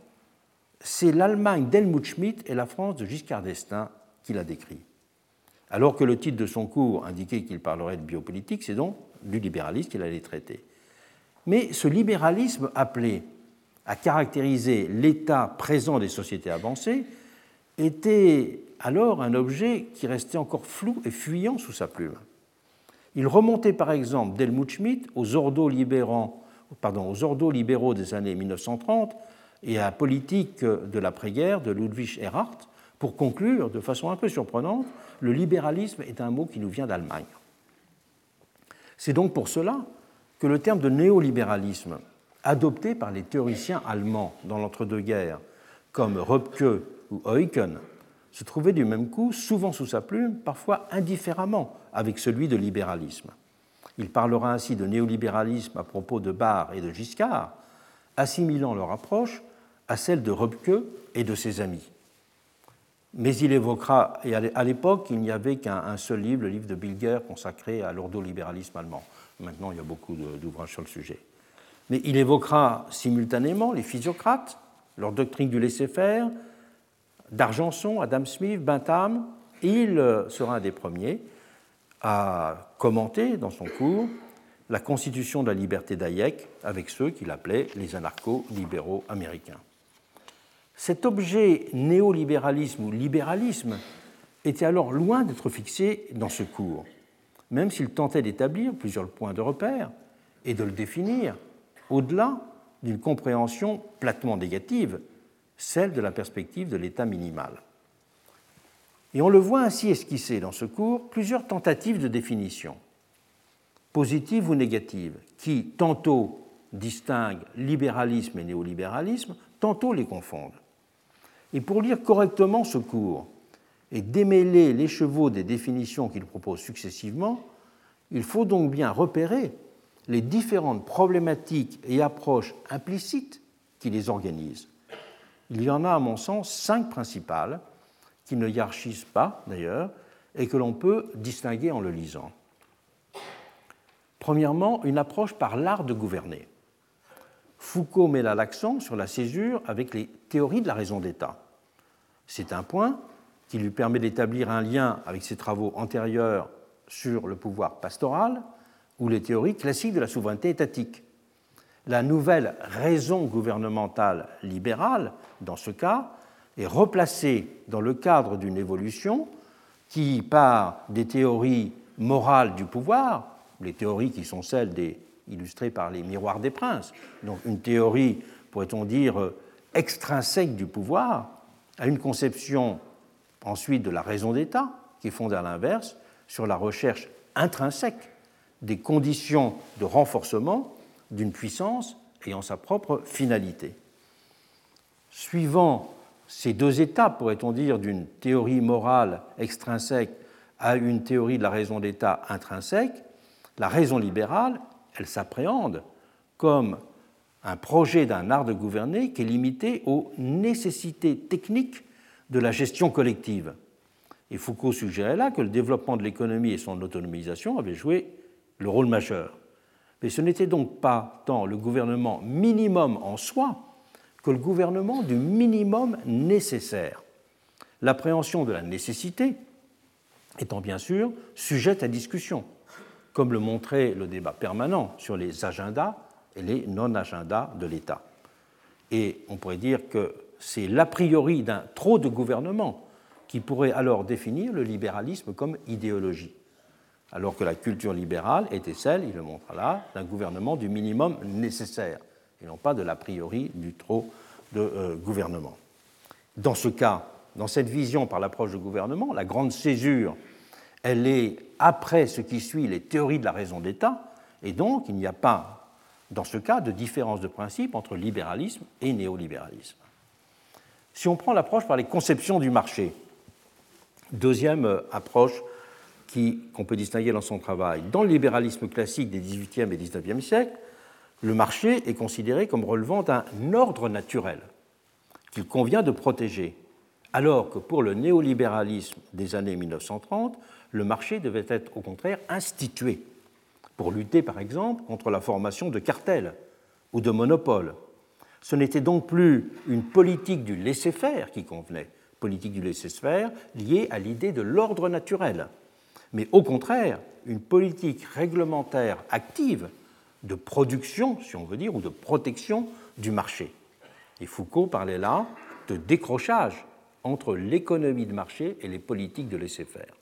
c'est l'Allemagne d'Helmut Schmidt et la France de Giscard d'Estaing qu'il a décrit. Alors que le titre de son cours indiquait qu'il parlerait de biopolitique, c'est donc du libéralisme qu'il allait traiter. Mais ce libéralisme appelé à caractériser l'état présent des sociétés avancées était alors un objet qui restait encore flou et fuyant sous sa plume. Il remontait par exemple d'Helmut Schmidt aux ordos libéraux, pardon, aux ordos libéraux des années 1930 et à la politique de l'après-guerre de Ludwig Erhard pour conclure de façon un peu surprenante, le libéralisme est un mot qui nous vient d'Allemagne. C'est donc pour cela que le terme de néolibéralisme, adopté par les théoriciens allemands dans l'entre-deux-guerres, comme Röpke ou Eucken, se trouvait du même coup, souvent sous sa plume, parfois indifféremment avec celui de libéralisme. Il parlera ainsi de néolibéralisme à propos de Barr et de Giscard, assimilant leur approche à celle de Röpke et de ses amis. Mais il évoquera, et à l'époque, il n'y avait qu'un seul livre, le livre de Bilger, consacré à l'ordolibéralisme allemand. Maintenant, il y a beaucoup d'ouvrages sur le sujet. Mais il évoquera simultanément les physiocrates, leur doctrine du laisser-faire, d'Argenson, Adam Smith, Bentham, il euh, sera un des premiers à commenter dans son cours la constitution de la liberté d'Hayek avec ceux qu'il appelait les anarcho-libéraux américains. Cet objet néolibéralisme ou libéralisme était alors loin d'être fixé dans ce cours, même s'il tentait d'établir plusieurs points de repère et de le définir au-delà d'une compréhension platement négative celle de la perspective de l'état minimal. Et on le voit ainsi esquisser dans ce cours plusieurs tentatives de définition, positives ou négatives, qui tantôt distinguent libéralisme et néolibéralisme, tantôt les confondent. Et pour lire correctement ce cours et démêler les chevaux des définitions qu'il propose successivement, il faut donc bien repérer les différentes problématiques et approches implicites qui les organisent. Il y en a, à mon sens, cinq principales, qui ne hiérarchisent pas d'ailleurs, et que l'on peut distinguer en le lisant. Premièrement, une approche par l'art de gouverner. Foucault met là l'accent sur la césure avec les théories de la raison d'État. C'est un point qui lui permet d'établir un lien avec ses travaux antérieurs sur le pouvoir pastoral ou les théories classiques de la souveraineté étatique la nouvelle raison gouvernementale libérale, dans ce cas, est replacée dans le cadre d'une évolution qui part des théories morales du pouvoir, les théories qui sont celles illustrées par les miroirs des princes, donc une théorie, pourrait-on dire, extrinsèque du pouvoir, à une conception ensuite de la raison d'État, qui est fondée à l'inverse sur la recherche intrinsèque des conditions de renforcement d'une puissance ayant sa propre finalité. Suivant ces deux étapes, pourrait-on dire, d'une théorie morale extrinsèque à une théorie de la raison d'État intrinsèque, la raison libérale, elle s'appréhende comme un projet d'un art de gouverner qui est limité aux nécessités techniques de la gestion collective. Et Foucault suggérait là que le développement de l'économie et son autonomisation avaient joué le rôle majeur. Mais ce n'était donc pas tant le gouvernement minimum en soi que le gouvernement du minimum nécessaire. L'appréhension de la nécessité étant bien sûr sujette à discussion, comme le montrait le débat permanent sur les agendas et les non-agendas de l'État. Et on pourrait dire que c'est l'a priori d'un trop de gouvernement qui pourrait alors définir le libéralisme comme idéologie alors que la culture libérale était celle, il le montre là, d'un gouvernement du minimum nécessaire, et non pas de l'a priori du trop de euh, gouvernement. Dans ce cas, dans cette vision par l'approche du gouvernement, la grande césure, elle est après ce qui suit les théories de la raison d'État, et donc il n'y a pas, dans ce cas, de différence de principe entre libéralisme et néolibéralisme. Si on prend l'approche par les conceptions du marché, deuxième euh, approche qu'on peut distinguer dans son travail. Dans le libéralisme classique des XVIIIe et XIXe siècles, le marché est considéré comme relevant d'un ordre naturel qu'il convient de protéger, alors que pour le néolibéralisme des années 1930, le marché devait être au contraire institué pour lutter par exemple contre la formation de cartels ou de monopoles. Ce n'était donc plus une politique du laisser-faire qui convenait, politique du laisser-faire liée à l'idée de l'ordre naturel mais au contraire une politique réglementaire active de production, si on veut dire, ou de protection du marché. Et Foucault parlait là de décrochage entre l'économie de marché et les politiques de laisser-faire.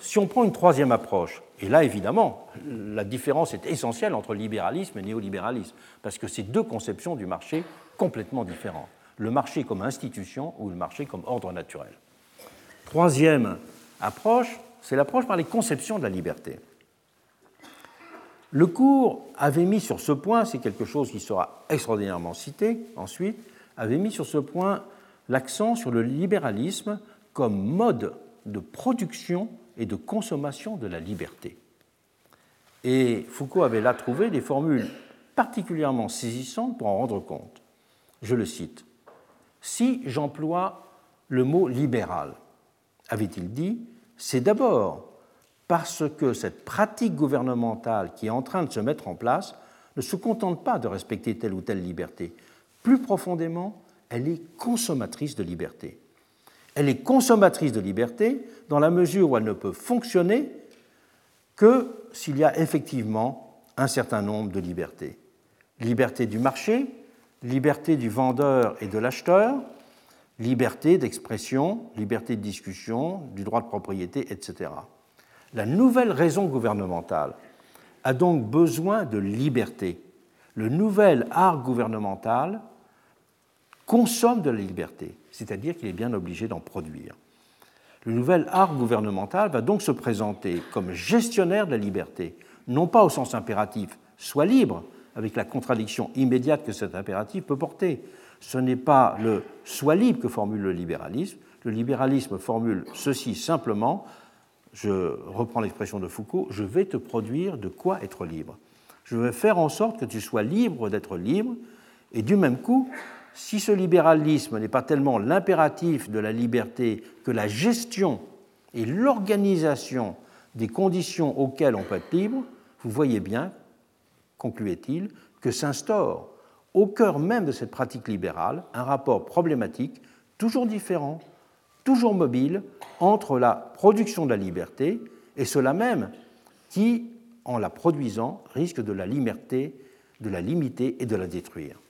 Si on prend une troisième approche, et là évidemment, la différence est essentielle entre libéralisme et néolibéralisme, parce que c'est deux conceptions du marché complètement différentes. Le marché comme institution ou le marché comme ordre naturel. Troisième approche, c'est l'approche par les conceptions de la liberté. Le cours avait mis sur ce point, c'est quelque chose qui sera extraordinairement cité ensuite, avait mis sur ce point l'accent sur le libéralisme comme mode de production et de consommation de la liberté. Et Foucault avait là trouvé des formules particulièrement saisissantes pour en rendre compte. Je le cite. Si j'emploie le mot libéral, avait-il dit, c'est d'abord parce que cette pratique gouvernementale qui est en train de se mettre en place ne se contente pas de respecter telle ou telle liberté. Plus profondément, elle est consommatrice de liberté. Elle est consommatrice de liberté dans la mesure où elle ne peut fonctionner que s'il y a effectivement un certain nombre de libertés. Liberté du marché, liberté du vendeur et de l'acheteur, liberté d'expression, liberté de discussion, du droit de propriété, etc. La nouvelle raison gouvernementale a donc besoin de liberté. Le nouvel art gouvernemental consomme de la liberté, c'est-à-dire qu'il est bien obligé d'en produire. Le nouvel art gouvernemental va donc se présenter comme gestionnaire de la liberté, non pas au sens impératif, soit libre, avec la contradiction immédiate que cet impératif peut porter. Ce n'est pas le soit libre que formule le libéralisme. Le libéralisme formule ceci simplement, je reprends l'expression de Foucault, je vais te produire de quoi être libre. Je vais faire en sorte que tu sois libre d'être libre, et du même coup, si ce libéralisme n'est pas tellement l'impératif de la liberté que la gestion et l'organisation des conditions auxquelles on peut être libre, vous voyez bien, concluait-il, que s'instaure au cœur même de cette pratique libérale un rapport problématique toujours différent, toujours mobile, entre la production de la liberté et cela même qui, en la produisant, risque de la liberté, de la limiter et de la détruire.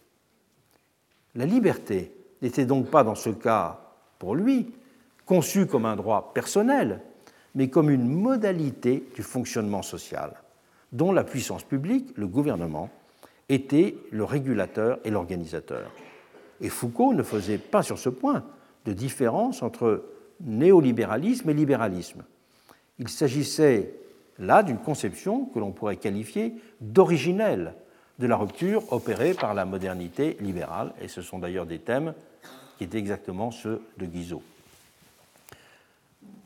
La liberté n'était donc pas dans ce cas, pour lui, conçue comme un droit personnel, mais comme une modalité du fonctionnement social, dont la puissance publique, le gouvernement, était le régulateur et l'organisateur. Et Foucault ne faisait pas sur ce point de différence entre néolibéralisme et libéralisme. Il s'agissait là d'une conception que l'on pourrait qualifier d'originelle de la rupture opérée par la modernité libérale, et ce sont d'ailleurs des thèmes qui étaient exactement ceux de Guizot.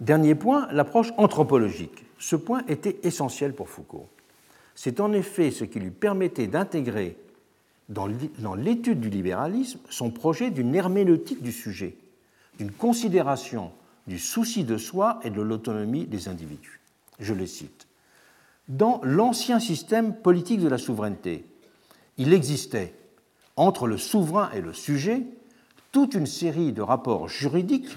Dernier point, l'approche anthropologique. Ce point était essentiel pour Foucault. C'est en effet ce qui lui permettait d'intégrer dans l'étude du libéralisme son projet d'une herméneutique du sujet, d'une considération du souci de soi et de l'autonomie des individus. Je le cite. Dans l'ancien système politique de la souveraineté, il existait entre le souverain et le sujet toute une série de rapports juridiques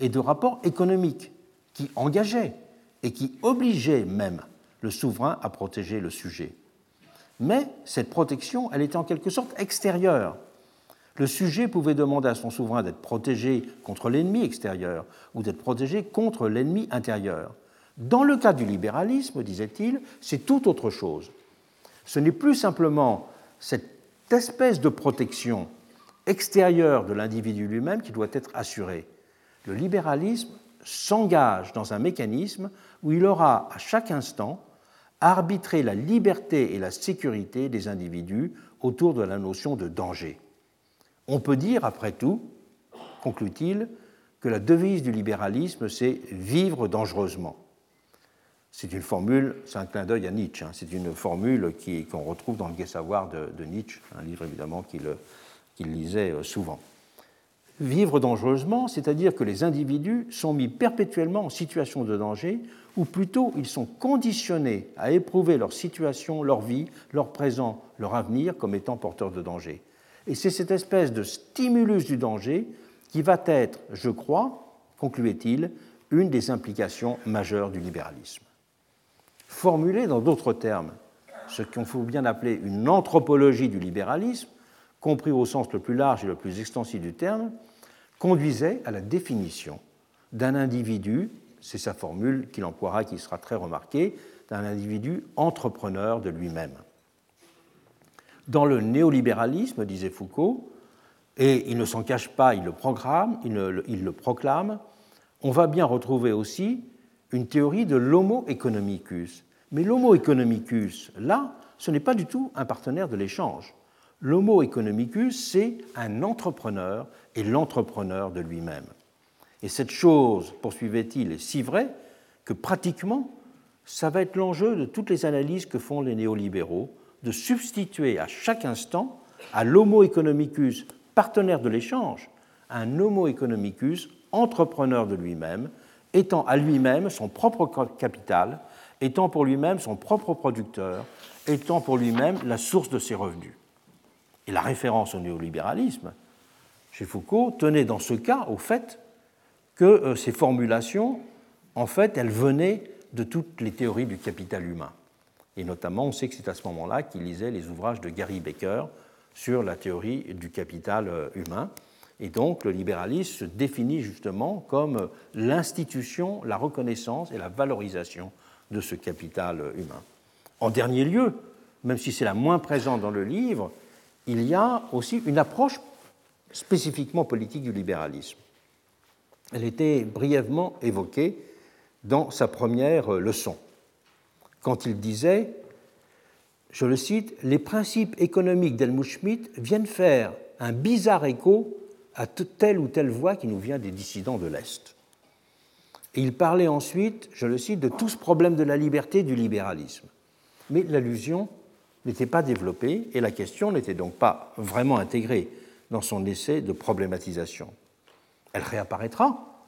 et de rapports économiques qui engageaient et qui obligeaient même le souverain à protéger le sujet. Mais cette protection, elle était en quelque sorte extérieure. Le sujet pouvait demander à son souverain d'être protégé contre l'ennemi extérieur ou d'être protégé contre l'ennemi intérieur. Dans le cas du libéralisme, disait-il, c'est tout autre chose. Ce n'est plus simplement cette espèce de protection extérieure de l'individu lui-même qui doit être assurée. Le libéralisme s'engage dans un mécanisme où il aura à chaque instant arbitré la liberté et la sécurité des individus autour de la notion de danger. On peut dire, après tout, conclut-il, que la devise du libéralisme, c'est vivre dangereusement. C'est une formule, c'est un clin d'œil à Nietzsche, hein. c'est une formule qu'on retrouve dans le Gai Savoir de, Nietzsche, un livre évidemment qu'il lisait euh, souvent. Vivre dangereusement, c'est-à-dire que les individus sont mis perpétuellement en situation de danger, ou plutôt ils sont conditionnés à éprouver leur situation, leur vie, leur présent, leur avenir comme étant porteurs de danger. Et c'est cette espèce de stimulus du danger qui va être, je crois, concluait-il, une des implications majeures du libéralisme. Formulé dans d'autres termes, ce qu'on faut bien appeler une anthropologie du libéralisme, compris au sens le plus large et le plus extensif du terme, conduisait à la définition d'un individu, c'est sa formule qu'il emploiera qui sera très remarquée, d'un individu entrepreneur de lui-même. Dans le néolibéralisme, disait Foucault, et il ne s'en cache pas, il le, proclame, on va bien retrouver aussi une théorie de l'homo economicus. Mais l'homo economicus, là, ce n'est pas du tout un partenaire de l'échange. L'homo economicus, c'est un entrepreneur et l'entrepreneur de lui-même. Et cette chose, poursuivait-il, est si vraie que pratiquement, ça va être l'enjeu de toutes les analyses que font les néolibéraux, de substituer à chaque instant à l'homo economicus, partenaire de l'échange, un homo economicus, entrepreneur de lui-même, étant à lui-même son propre capital, étant pour lui-même son propre producteur, étant pour lui-même la source de ses revenus. Et la référence au néolibéralisme, chez Foucault, tenait dans ce cas au fait que euh, ces formulations, en fait, elles venaient de toutes les théories du capital humain. Et notamment, on sait que c'est à ce moment-là qu'il lisait les ouvrages de Gary Baker sur la théorie du capital euh, humain. Et donc, le libéralisme se définit justement comme l'institution, la reconnaissance et la valorisation de ce capital euh, humain. En dernier lieu, même si c'est la moins présente dans le livre, il y a aussi une approche spécifiquement politique du libéralisme. Elle était brièvement évoquée dans sa première leçon, quand il disait, je le cite, Les principes économiques d'Helmut Schmidt viennent faire un bizarre écho à telle ou telle voix qui nous vient des dissidents de l'Est. Et il parlait ensuite, je le cite, de tout ce problème de la liberté du libéralisme. Mais l'allusion n'était pas développée et la question n'était donc pas vraiment intégrée dans son essai de problématisation. Elle réapparaîtra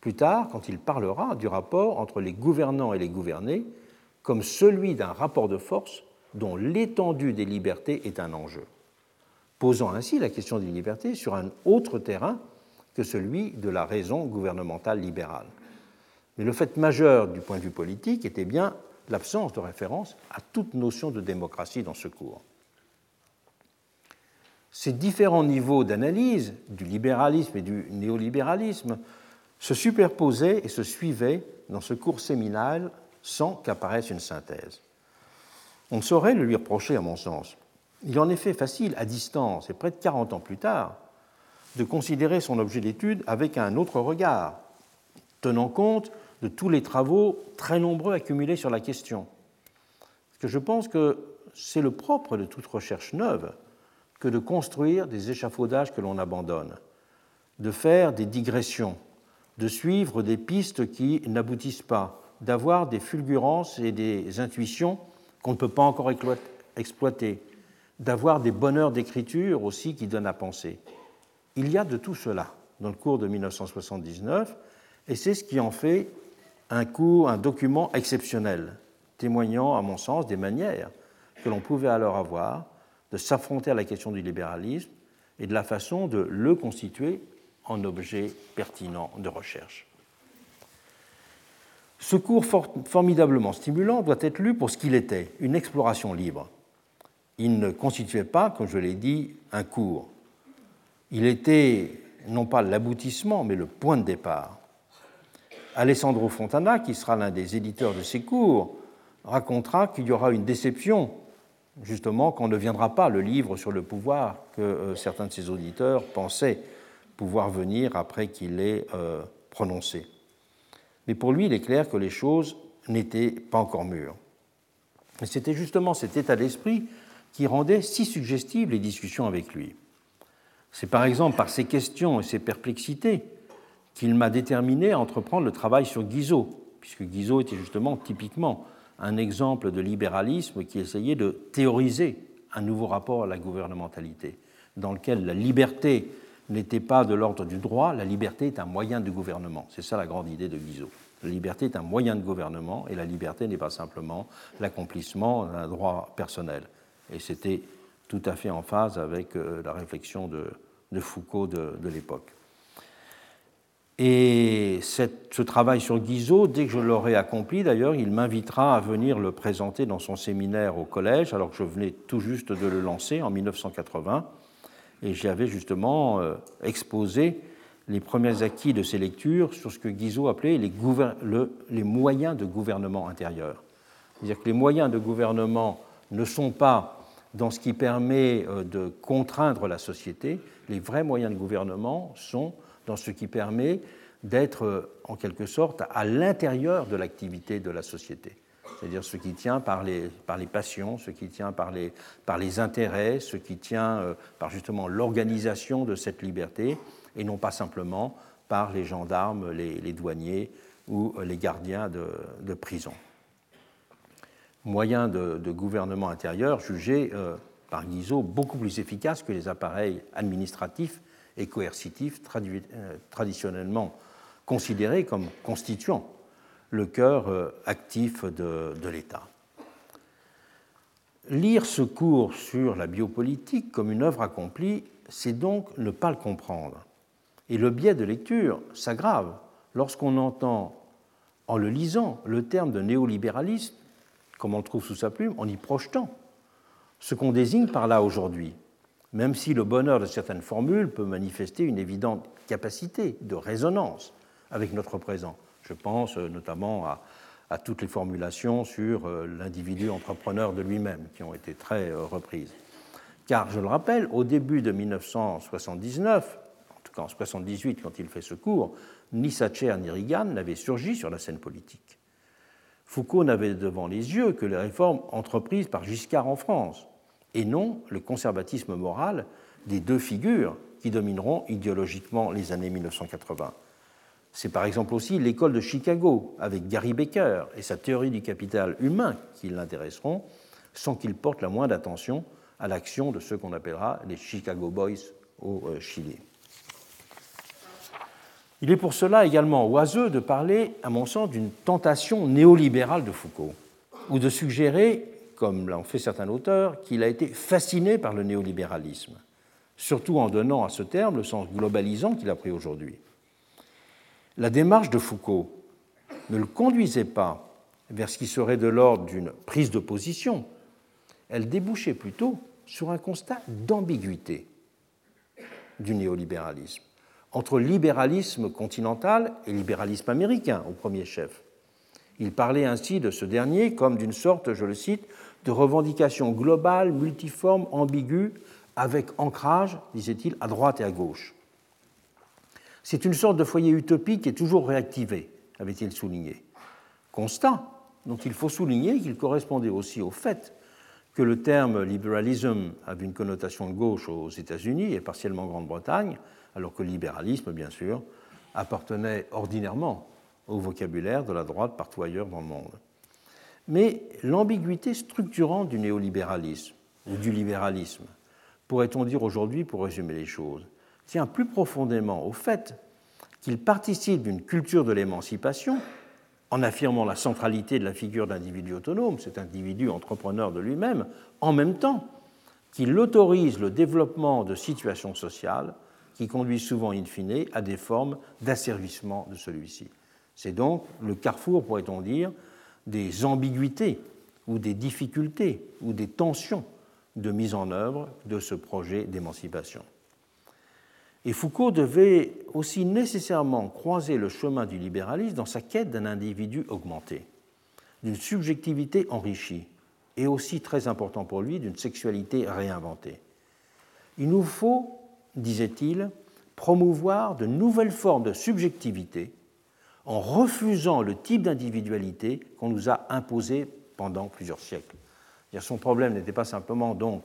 plus tard quand il parlera du rapport entre les gouvernants et les gouvernés comme celui d'un rapport de force dont l'étendue des libertés est un enjeu, posant ainsi la question des libertés sur un autre terrain que celui de la raison gouvernementale libérale. Mais le fait majeur du point de vue politique était bien l'absence de référence à toute notion de démocratie dans ce cours. Ces différents niveaux d'analyse du libéralisme et du néolibéralisme se superposaient et se suivaient dans ce cours séminal sans qu'apparaisse une synthèse. On ne saurait le lui reprocher, à mon sens. Il est en facile, à distance et près de 40 ans plus tard, de considérer son objet d'étude avec un autre regard, tenant compte de tous les travaux très nombreux accumulés sur la question. Parce que je pense que c'est le propre de toute recherche neuve que de construire des échafaudages que l'on abandonne, de faire des digressions, de suivre des pistes qui n'aboutissent pas, d'avoir des fulgurances et des intuitions qu'on ne peut pas encore exploiter, d'avoir des bonheurs d'écriture aussi qui donnent à penser. Il y a de tout cela dans le cours de 1979, et c'est ce qui en fait un cours, un document exceptionnel, témoignant, à mon sens, des manières que l'on pouvait alors avoir de s'affronter à la question du libéralisme et de la façon de le constituer en objet pertinent de recherche. Ce cours formidablement stimulant doit être lu pour ce qu'il était, une exploration libre. Il ne constituait pas, comme je l'ai dit, un cours. Il était non pas l'aboutissement, mais le point de départ. Alessandro Fontana, qui sera l'un des éditeurs de ces cours, racontera qu'il y aura une déception justement qu'on ne viendra pas le livre sur le pouvoir que euh, certains de ses auditeurs pensaient pouvoir venir après qu'il l'ait euh, prononcé. Mais pour lui, il est clair que les choses n'étaient pas encore mûres. Et c'était justement cet état d'esprit qui rendait si suggestibles les discussions avec lui. C'est par exemple par ses questions et ses perplexités qu'il m'a déterminé à entreprendre le travail sur Guizot, puisque Guizot était justement typiquement un exemple de libéralisme qui essayait de théoriser un nouveau rapport à la gouvernementalité, dans lequel la liberté n'était pas de l'ordre du droit, la liberté est un moyen de gouvernement. C'est ça la grande idée de Guizot. La liberté est un moyen de gouvernement et la liberté n'est pas simplement l'accomplissement d'un droit personnel. Et c'était tout à fait en phase avec euh, la réflexion de, Foucault de l'époque. Et ce travail sur Guizot, dès que je l'aurai accompli, d'ailleurs, il m'invitera à venir le présenter dans son séminaire au collège, alors que je venais tout juste de le lancer en 1980. Et j'y avais justement euh, exposé les premiers acquis de ces lectures sur ce que Guizot appelait les, les moyens de gouvernement intérieur. C'est-à-dire que les moyens de gouvernement ne sont pas dans ce qui permet euh, de contraindre la société, les vrais moyens de gouvernement sont dans ce qui permet d'être euh, en quelque sorte à l'intérieur de l'activité de la société. C'est-à-dire ce qui tient par les, par les passions, ce qui tient par les, par les intérêts, ce qui tient euh, par justement l'organisation de cette liberté, et non pas simplement par les gendarmes, les, douaniers ou les gardiens de, prison. Moyen de, gouvernement intérieur jugé euh, par Guizot beaucoup plus efficace que les appareils administratifs et coercitifs euh, traditionnellement considérés comme constituant le cœur euh, actif de, de l'État. Lire ce cours sur la biopolitique comme une œuvre accomplie, c'est donc ne pas le comprendre. Et le biais de lecture s'aggrave lorsqu'on entend, en le lisant, le terme de néolibéralisme comme on le trouve sous sa plume, en y projetant ce qu'on désigne par là aujourd'hui, même si le bonheur de certaines formules peut manifester une évidente capacité de résonance avec notre présent. Je pense euh, notamment à, toutes les formulations sur euh, l'individu entrepreneur de lui-même qui ont été très euh, reprises. Car, je le rappelle, au début de 1979, en tout cas en 1978 quand il fait ce cours, ni Thatcher ni Reagan n'avaient surgi sur la scène politique. Foucault n'avait devant les yeux que les réformes entreprises par Giscard en France, et non le conservatisme moral des deux figures qui domineront idéologiquement les années 1980. C'est par exemple aussi l'école de Chicago, avec Gary Becker et sa théorie du capital humain qui l'intéresseront, sans qu'il porte la moindre attention à l'action de ceux qu'on appellera les Chicago Boys au euh, Chili. Il est pour cela également oiseux de parler, à mon sens, d'une tentation néolibérale de Foucault, ou de suggérer, comme l'ont fait certains auteurs, qu'il a été fasciné par le néolibéralisme, surtout en donnant à ce terme le sens globalisant qu'il a pris aujourd'hui. La démarche de Foucault ne le conduisait pas vers ce qui serait de l'ordre d'une prise de position, elle débouchait plutôt sur un constat d'ambiguïté du néolibéralisme entre libéralisme continental et libéralisme américain au premier chef. Il parlait ainsi de ce dernier comme d'une sorte, je le cite, de revendication globale, multiforme, ambiguë, avec ancrage, disait-il, à droite et à gauche. C'est une sorte de foyer utopique et toujours réactivé, avait-il souligné. Constat dont il faut souligner qu'il correspondait aussi au fait que le terme libéralisme avait une connotation de gauche aux États-Unis et partiellement en Grande-Bretagne, alors que libéralisme, bien sûr, appartenait ordinairement au vocabulaire de la droite partout ailleurs dans le monde. Mais l'ambiguïté structurante du néolibéralisme, ou du libéralisme, pourrait-on dire aujourd'hui pour résumer les choses, tient plus profondément au fait qu'il participe d'une culture de l'émancipation en affirmant la centralité de la figure d'individu autonome, cet individu entrepreneur de lui-même, en même temps qu'il autorise le développement de situations sociales qui conduit souvent, in fine, à des formes d'asservissement de celui-ci. C'est donc le carrefour, pourrait-on dire, des ambiguïtés ou des difficultés ou des tensions de mise en œuvre de ce projet d'émancipation. Et Foucault devait aussi nécessairement croiser le chemin du libéralisme dans sa quête d'un individu augmenté, d'une subjectivité enrichie, et aussi, très important pour lui, d'une sexualité réinventée. Il nous faut disait-il, promouvoir de nouvelles formes de subjectivité en refusant le type d'individualité qu'on nous a imposé pendant plusieurs siècles. Son problème n'était pas simplement donc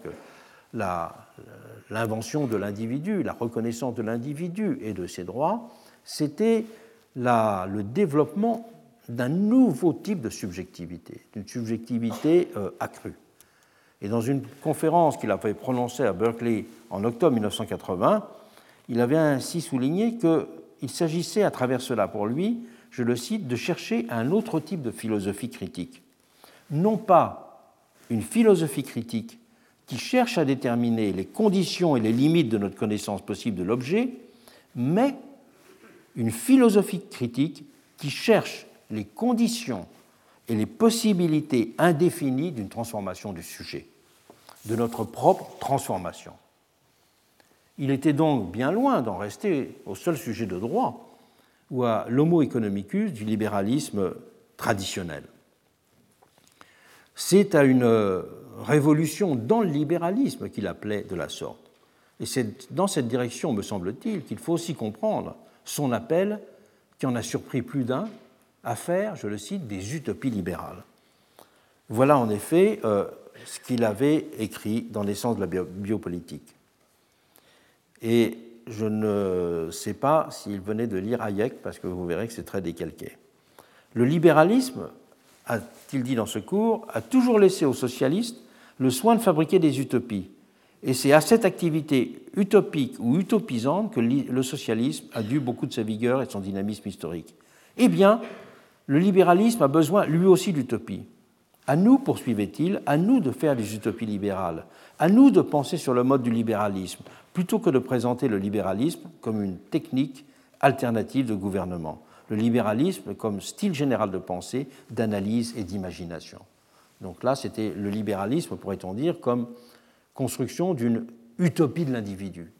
l'invention de l'individu, la reconnaissance de l'individu et de ses droits, c'était le développement d'un nouveau type de subjectivité, d'une subjectivité euh, accrue. Et dans une conférence qu'il avait prononcée à Berkeley en octobre 1980, il avait ainsi souligné qu'il s'agissait à travers cela pour lui, je le cite, de chercher un autre type de philosophie critique. Non pas une philosophie critique qui cherche à déterminer les conditions et les limites de notre connaissance possible de l'objet, mais une philosophie critique qui cherche les conditions et les possibilités indéfinies d'une transformation du sujet, de notre propre transformation. Il était donc bien loin d'en rester au seul sujet de droit ou à l'homo economicus du libéralisme traditionnel. C'est à une révolution dans le libéralisme qu'il appelait de la sorte. Et c'est dans cette direction, me semble-t-il, qu'il faut aussi comprendre son appel, qui en a surpris plus d'un, à faire, je le cite, des utopies libérales. Voilà en effet euh, ce qu'il avait écrit dans l'essence de la biopolitique. Et je ne sais pas s'il venait de lire Hayek, parce que vous verrez que c'est très décalqué. Le libéralisme, a-t-il dit dans ce cours, a toujours laissé aux socialistes le soin de fabriquer des utopies. Et c'est à cette activité utopique ou utopisante que le socialisme a dû beaucoup de sa vigueur et de son dynamisme historique. Eh bien, le libéralisme a besoin lui aussi d'utopie. À nous, poursuivait-il, à nous de faire des utopies libérales, à nous de penser sur le mode du libéralisme, plutôt que de présenter le libéralisme comme une technique alternative de gouvernement, le libéralisme comme style général de pensée, d'analyse et d'imagination. Donc là, c'était le libéralisme, pourrait-on dire, comme construction d'une utopie de l'individu,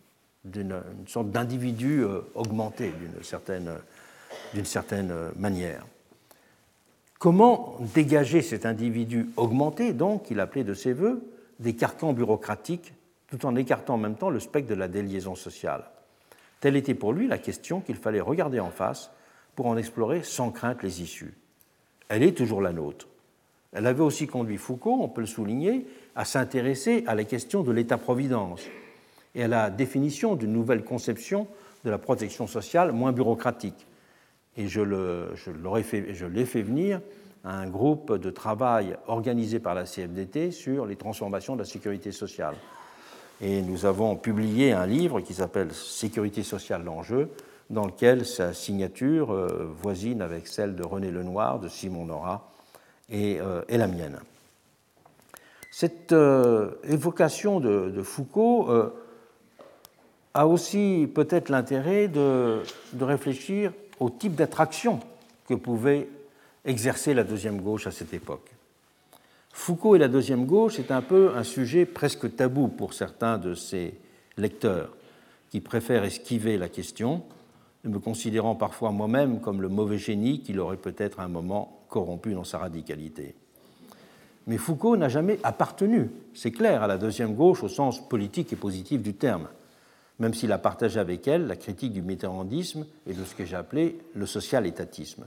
d'une sorte d'individu euh, augmenté d'une certaine, certaine manière. Comment dégager cet individu augmenté, donc, qu'il appelait de ses voeux, des carcans bureaucratiques, tout en écartant en même temps le spectre de la déliaison sociale? Telle était pour lui la question qu'il fallait regarder en face pour en explorer sans crainte les issues. Elle est toujours la nôtre. Elle avait aussi conduit Foucault, on peut le souligner, à s'intéresser à la question de l'État-providence et à la définition d'une nouvelle conception de la protection sociale moins bureaucratique. Et je l'ai fait, fait, venir à un groupe de travail organisé par la CFDT sur les transformations de la sécurité sociale. Et nous avons publié un livre qui s'appelle Sécurité sociale, l'enjeu, dans lequel sa signature euh, voisine avec celle de René Lenoir, de Simon Nora euh, et, la mienne. Cette euh, évocation de, Foucault euh, a aussi peut-être l'intérêt de, de, réfléchir au type d'attraction que pouvait exercer la deuxième gauche à cette époque. Foucault et la deuxième gauche est un peu un sujet presque tabou pour certains de ses lecteurs qui préfèrent esquiver la question, me considérant parfois moi-même comme le mauvais génie qu'il aurait peut-être à un moment corrompu dans sa radicalité. Mais Foucault n'a jamais appartenu, c'est clair, à la deuxième gauche au sens politique et positif du terme, même s'il a partagé avec elle la critique du mitterrandisme et de ce que j'ai appelé le social-étatisme.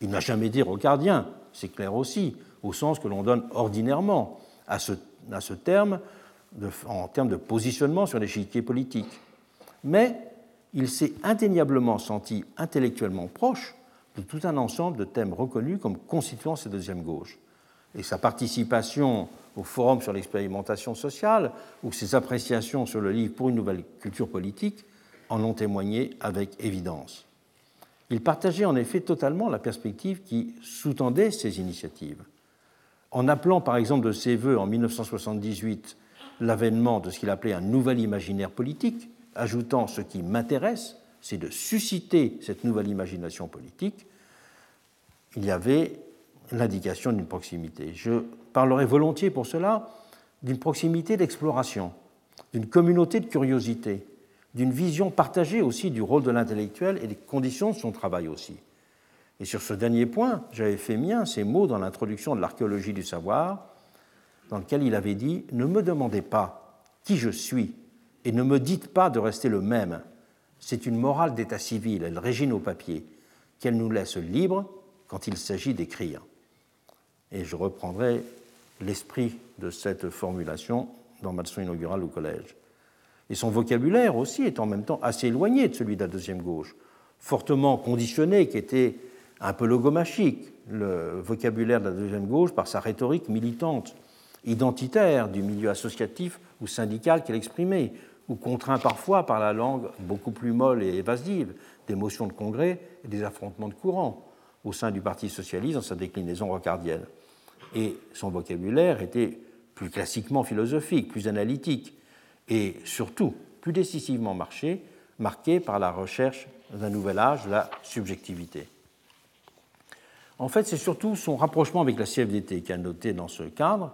Il n'a jamais dit rocardien, c'est clair aussi, au sens que l'on donne ordinairement à ce, à ce terme en termes de positionnement sur l'échiquier politique. Mais il s'est indéniablement senti intellectuellement proche de tout un ensemble de thèmes reconnus comme constituant cette deuxième gauche. Et sa participation au Forum sur l'expérimentation sociale ou ses appréciations sur le livre pour une nouvelle culture politique en ont témoigné avec évidence. Il partageait en effet totalement la perspective qui sous-tendait ces initiatives. En appelant par exemple de ses voeux en 1978 l'avènement de ce qu'il appelait un nouvel imaginaire politique, ajoutant ce qui m'intéresse, c'est de susciter cette nouvelle imagination politique, il y avait l'indication d'une proximité. Je parlerai volontiers pour cela d'une proximité d'exploration, d'une communauté de curiosité, d'une vision partagée aussi du rôle de l'intellectuel et des conditions de son travail aussi. Et sur ce dernier point, j'avais fait mien ces mots dans l'introduction de l'archéologie du savoir, dans lequel il avait dit Ne me demandez pas qui je suis et ne me dites pas de rester le même c'est une morale d'état civil, elle régit nos papiers, qu'elle nous laisse libres quand il s'agit d'écrire. Et je reprendrai l'esprit de cette formulation dans ma leçon inaugurale au collège. Et son vocabulaire aussi est en même temps assez éloigné de celui de la deuxième gauche, fortement conditionné, qui était un peu logomachique, le vocabulaire de la deuxième gauche, par sa rhétorique militante, identitaire du milieu associatif ou syndical qu'elle exprimait, ou contraint parfois par la langue beaucoup plus molle et évasive des motions de congrès et des affrontements de courants au sein du Parti socialiste dans sa déclinaison rocardienne. Et son vocabulaire était plus classiquement philosophique, plus analytique, et surtout plus décisivement marqué, marqué par la recherche d'un nouvel âge, la subjectivité. En fait, c'est surtout son rapprochement avec la CFDT qui a noté dans ce cadre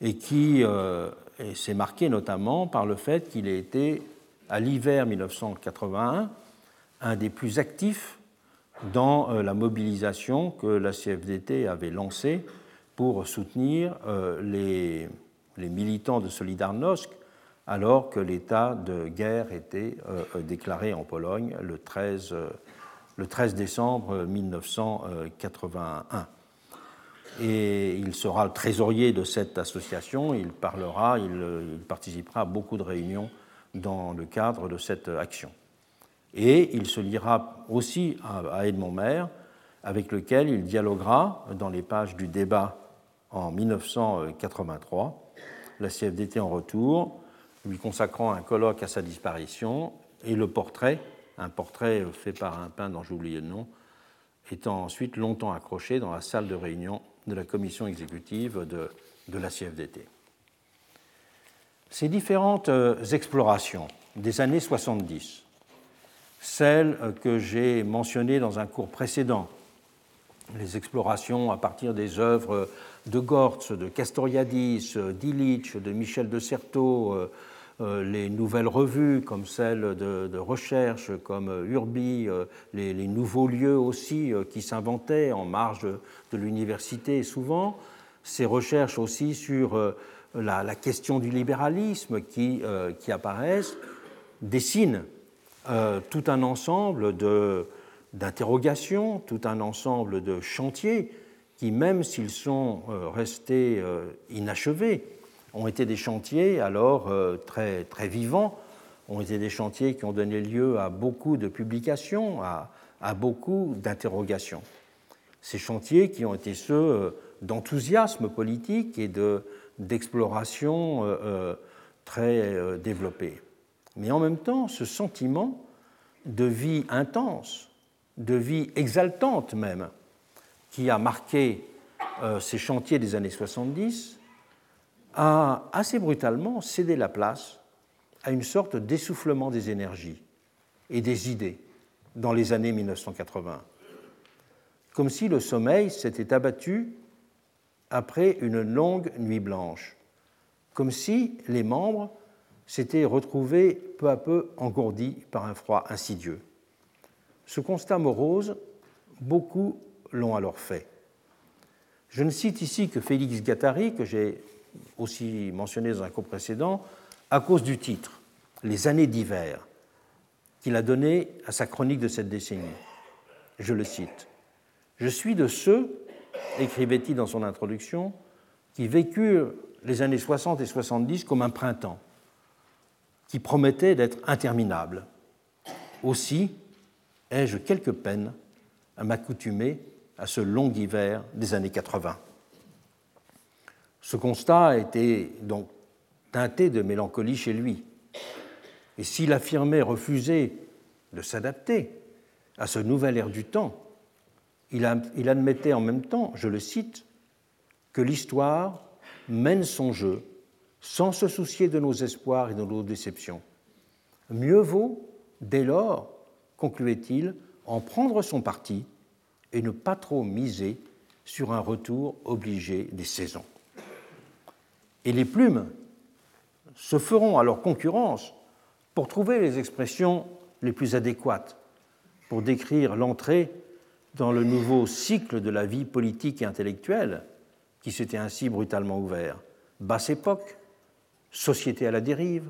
et qui euh, s'est marqué notamment par le fait qu'il ait été, à l'hiver 1981, un des plus actifs dans euh, la mobilisation que la CFDT avait lancée pour soutenir euh, les, militants de Solidarnosc alors que l'état de guerre était déclaré en Pologne le 13 le 13 décembre 1981. Et il sera le trésorier de cette association, il parlera, il, participera à beaucoup de réunions dans le cadre de cette action. Et il se liera aussi à Edmond Maire, avec lequel il dialoguera dans les pages du débat en 1983, la CFDT en retour, lui consacrant un colloque à sa disparition et le portrait un portrait fait par un peintre dont j'ai oublié le nom, étant ensuite longtemps accroché dans la salle de réunion de la commission exécutive de, de la CFDT. Ces différentes euh, explorations des années 70, celles que j'ai mentionnées dans un cours précédent, les explorations à partir des œuvres de Gortz, de Castoriadis, d'Illich, de Michel de Certeau, euh, euh, les nouvelles revues comme celles de, recherche, comme Urbi, euh, les, nouveaux lieux aussi euh, qui s'inventaient en marge de, l'université souvent, ces recherches aussi sur la, question du libéralisme qui, qui apparaissent, dessinent tout un ensemble d'interrogations, tout un ensemble de chantiers qui, même s'ils sont restés inachevés, ont été des chantiers alors euh, très, très vivants, ont été des chantiers qui ont donné lieu à beaucoup de publications, à, beaucoup d'interrogations. Ces chantiers qui ont été ceux euh, d'enthousiasme politique et d'exploration euh, très développée. Mais en même temps, ce sentiment de vie intense, de vie exaltante même, qui a marqué ces chantiers des années 70, a assez brutalement cédé la place à une sorte d'essoufflement des énergies et des idées dans les années 1980, comme si le sommeil s'était abattu après une longue nuit blanche, comme si les membres s'étaient retrouvés peu à peu engourdis par un froid insidieux. Ce constat morose, beaucoup l'ont alors fait. Je ne cite ici que Félix Gattari, que j'ai aussi mentionné dans un cours précédent, à cause du titre, Les années d'hiver, qu'il a donné à sa chronique de cette décennie. Je le cite. Je suis de ceux, écrivait-il dans son introduction, qui vécurent les années 60 et 70 comme un printemps, qui promettait d'être interminable. Aussi ai-je quelque peine à m'accoutumer à ce long hiver des années 80. Ce constat été donc teinté de mélancolie chez lui. Et s'il affirmait refuser de s'adapter à ce nouvel air du temps, il, admettait en même temps, je le cite, que l'histoire mène son jeu sans se soucier de nos espoirs et de nos déceptions. Mieux vaut, dès lors, concluait-il, en prendre son parti et ne pas trop miser sur un retour obligé des saisons et les plumes se feront alors concurrence pour trouver les expressions les plus adéquates pour décrire l'entrée dans le nouveau cycle de la vie politique et intellectuelle qui s'était ainsi brutalement ouvert. Basse époque, société à la dérive,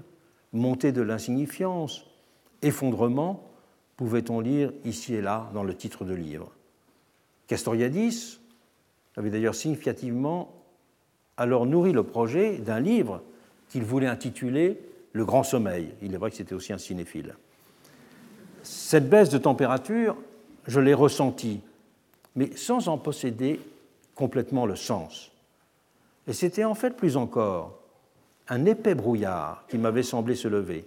montée de l'insignifiance, effondrement, pouvait-on lire ici et là dans le titre de livre. Castoriadis avait d'ailleurs significativement alors nourri le projet d'un livre qu'il voulait intituler Le Grand Sommeil. Il est vrai que c'était aussi un cinéphile. Cette baisse de température, je l'ai ressentie, mais sans en posséder complètement le sens. Et c'était en fait plus encore un épais brouillard qui m'avait semblé se lever,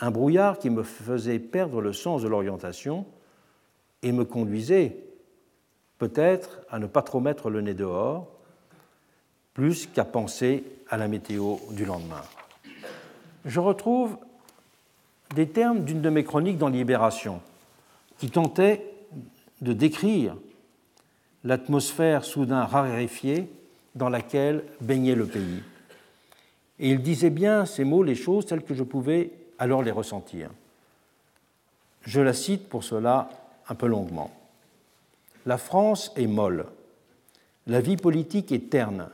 un brouillard qui me faisait perdre le sens de l'orientation et me conduisait peut-être à ne pas trop mettre le nez dehors, plus qu'à penser à la météo du lendemain. Je retrouve des termes d'une de mes chroniques dans Libération, qui tentait de décrire l'atmosphère soudain raréfiée dans laquelle baignait le pays. Et il disait bien ces mots, les choses telles que je pouvais alors les ressentir. Je la cite pour cela un peu longuement. La France est molle, la vie politique est terne,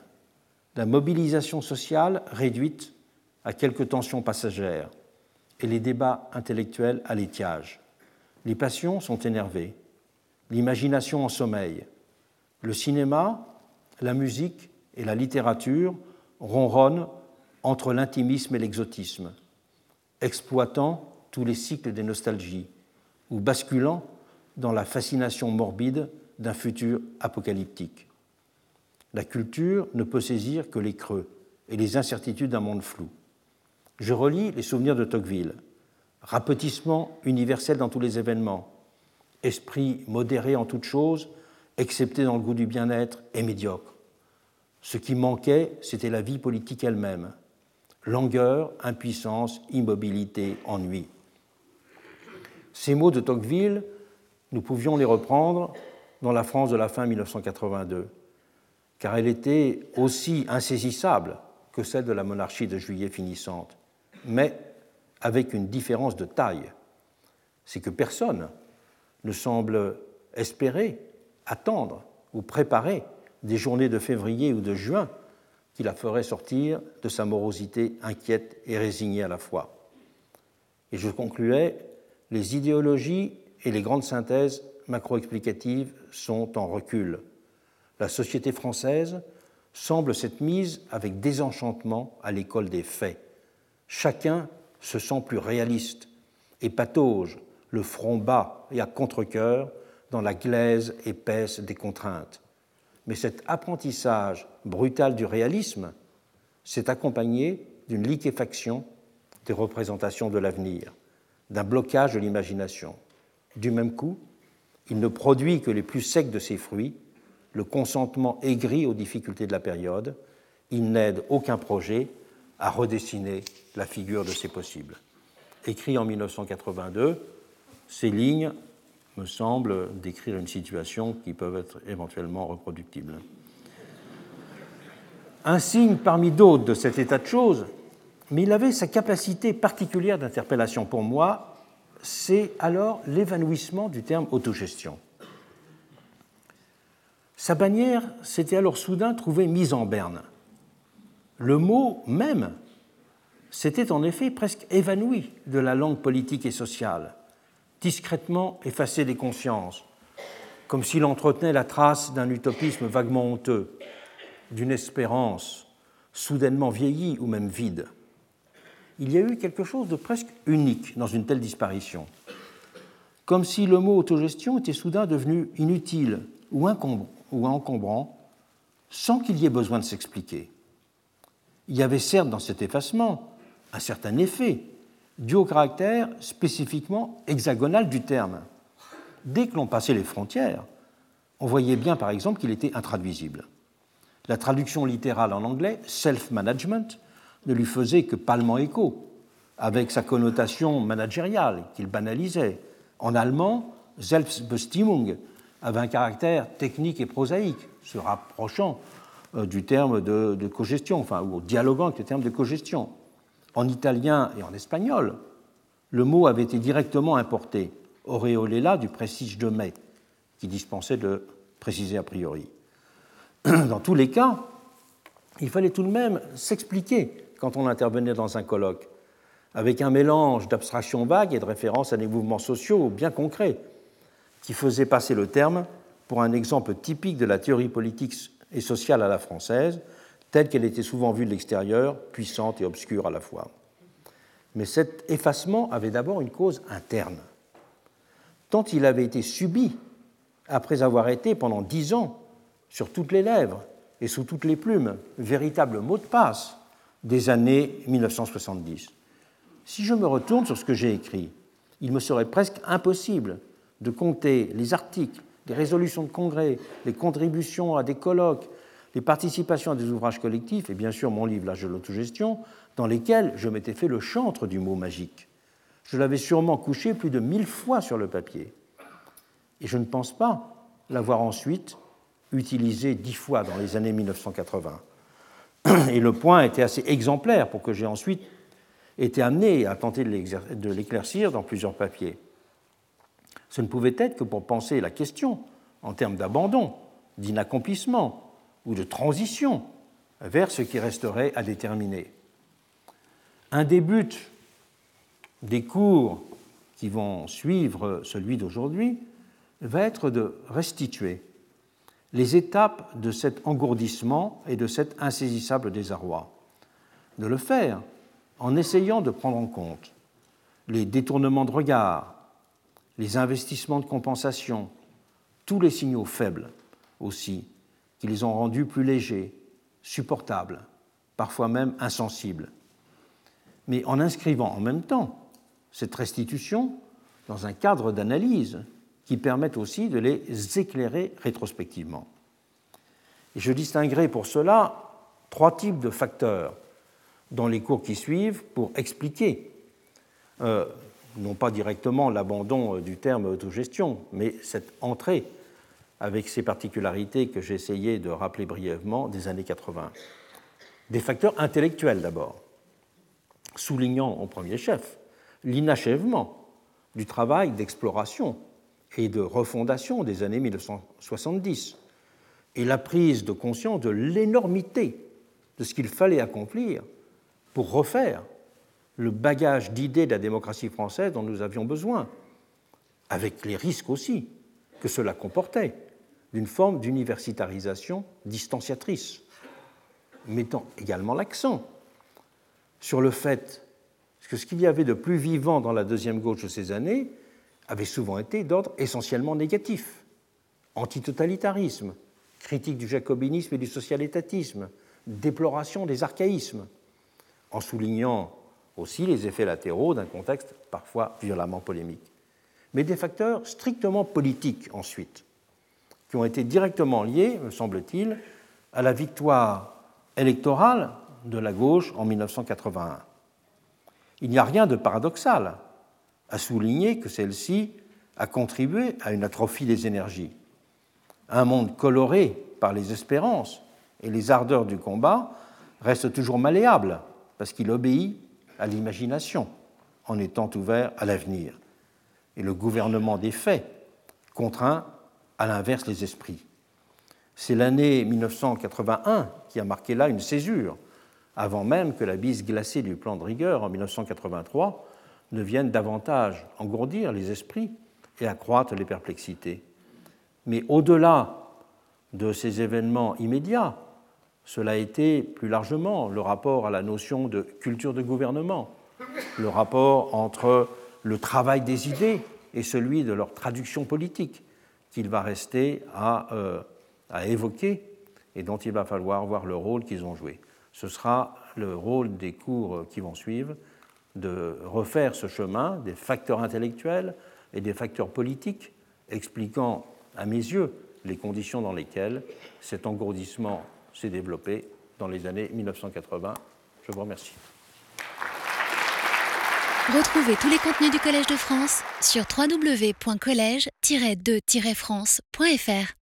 la mobilisation sociale réduite à quelques tensions passagères et les débats intellectuels à l'étiage. Les passions sont énervées, l'imagination en sommeil, le cinéma, la musique et la littérature ronronnent entre l'intimisme et l'exotisme, exploitant tous les cycles des nostalgies ou basculant dans la fascination morbide d'un futur apocalyptique. La culture ne peut saisir que les creux et les incertitudes d'un monde flou. Je relis les souvenirs de Tocqueville, rapetissement universel dans tous les événements, esprit modéré en toutes choses, excepté dans le goût du bien-être, et médiocre. Ce qui manquait, c'était la vie politique elle-même. Langueur, impuissance, immobilité, ennui. Ces mots de Tocqueville, nous pouvions les reprendre dans la France de la fin 1982, car elle était aussi insaisissable que celle de la monarchie de juillet finissante, mais avec une différence de taille. C'est que personne ne semble espérer, attendre ou préparer des journées de février ou de juin qui la feraient sortir de sa morosité inquiète et résignée à la fois. Et je concluais, les idéologies et les grandes synthèses macroexplicatives sont en recul. La société française semble s'être mise avec désenchantement à l'école des faits. Chacun se sent plus réaliste et patauge, le front bas et à contre-coeur, dans la glaise épaisse des contraintes. Mais cet apprentissage brutal du réalisme s'est accompagné d'une liquéfaction des représentations de l'avenir, d'un blocage de l'imagination. Du même coup, il ne produit que les plus secs de ses fruits, le consentement aigri aux difficultés de la période, il n'aide aucun projet à redessiner la figure de ses possibles. Écrit en 1982, ces lignes me semblent décrire une situation qui peut être éventuellement reproductible. Un signe parmi d'autres de cet état de choses, mais il avait sa capacité particulière d'interpellation pour moi, c'est alors l'évanouissement du terme autogestion. Sa bannière s'était alors soudain trouvée mise en berne. Le mot même s'était en effet presque évanoui de la langue politique et sociale, discrètement effacé des consciences, comme s'il entretenait la trace d'un utopisme vaguement honteux, d'une espérance soudainement vieillie ou même vide. Il y a eu quelque chose de presque unique dans une telle disparition, comme si le mot autogestion était soudain devenu inutile ou encombrant, sans qu'il y ait besoin de s'expliquer. Il y avait certes dans cet effacement un certain effet, dû au caractère spécifiquement hexagonal du terme. Dès que l'on passait les frontières, on voyait bien par exemple qu'il était intraduisible. La traduction littérale en anglais, self-management, ne lui faisait que palement écho, avec sa connotation managériale qu'il banalisait. En allemand, Selbstbestimmung avait un caractère technique et prosaïque, se rapprochant euh, du terme de, cogestion, ou dialoguant avec le terme de cogestion. En italien et en espagnol, le mot avait été directement importé, auréolé du prestige de mai, qui dispensait de préciser a priori. Dans tous les cas, il fallait tout de même s'expliquer quand on intervenait dans un colloque, avec un mélange d'abstractions vagues et de références à des mouvements sociaux bien concrets, qui faisaient passer le terme pour un exemple typique de la théorie politique et sociale à la française, telle qu'elle était souvent vue de l'extérieur, puissante et obscure à la fois. Mais cet effacement avait d'abord une cause interne. Tant il avait été subi après avoir été pendant dix ans sur toutes les lèvres et sous toutes les plumes, véritable mot de passe des années 1970. Si je me retourne sur ce que j'ai écrit, il me serait presque impossible de compter les articles, les résolutions de congrès, les contributions à des colloques, les participations à des ouvrages collectifs, et bien sûr mon livre L'âge de l'autogestion, dans lesquels je m'étais fait le chantre du mot magique. Je l'avais sûrement couché plus de mille fois sur le papier. Et je ne pense pas l'avoir ensuite utilisé dix fois dans les années 1980. Et le point était assez exemplaire pour que j'ai ensuite été amené à tenter de l'éclaircir dans plusieurs papiers. Ce ne pouvait être que pour penser la question en termes d'abandon, d'inaccomplissement ou de transition vers ce qui resterait à déterminer. Un des buts des cours qui vont suivre celui d'aujourd'hui va être de restituer les étapes de cet engourdissement et de cet insaisissable désarroi. De le faire en essayant de prendre en compte les détournements de regard, les investissements de compensation, tous les signaux faibles aussi, qui les ont rendus plus légers, supportables, parfois même insensibles. Mais en inscrivant en même temps cette restitution dans un cadre d'analyse qui permettent aussi de les éclairer rétrospectivement. Je distinguerai pour cela trois types de facteurs dans les cours qui suivent pour expliquer, euh, non pas directement l'abandon euh, du terme autogestion, mais cette entrée avec ces particularités que j'ai essayé de rappeler brièvement des années 80. Des facteurs intellectuels d'abord, soulignant en premier chef l'inachèvement du travail d'exploration et de refondation des années 1970 et la prise de conscience de l'énormité de ce qu'il fallait accomplir pour refaire le bagage d'idées de la démocratie française dont nous avions besoin, avec les risques aussi que cela comportait d'une forme d'universitarisation distanciatrice, mettant également l'accent sur le fait que ce qu'il y avait de plus vivant dans la deuxième gauche de ces années avait souvent été d'ordre essentiellement négatif. Antitotalitarisme, critique du jacobinisme et du social-étatisme, déploration des archaïsmes, en soulignant aussi les effets latéraux d'un contexte parfois violemment polémique. Mais des facteurs strictement politiques ensuite, qui ont été directement liés, me semble-t-il, à la victoire électorale de la gauche en 1981. Il n'y a rien de paradoxal à souligner que celle-ci a contribué à une atrophie des énergies. Un monde coloré par les espérances et les ardeurs du combat reste toujours malléable parce qu'il obéit à l'imagination en étant ouvert à l'avenir. Et le gouvernement des faits contraint à l'inverse les esprits. C'est l'année 1981 qui a marqué là une césure, avant même que la bise glacée du plan de rigueur en 1983 ne vienne davantage engourdir les esprits et accroître les perplexités. Mais au-delà de ces événements immédiats, cela a été plus largement le rapport à la notion de culture de gouvernement, le rapport entre le travail des idées et celui de leur traduction politique qu'il va rester à, euh, à, évoquer et dont il va falloir voir le rôle qu'ils ont joué. Ce sera le rôle des cours qui vont suivre de refaire ce chemin des facteurs intellectuels et des facteurs politiques expliquant, à mes yeux, les conditions dans lesquelles cet engourdissement s'est développé dans les années 1980. Je vous remercie. Retrouvez tous les contenus du Collège de France sur www.colège-2-france.fr.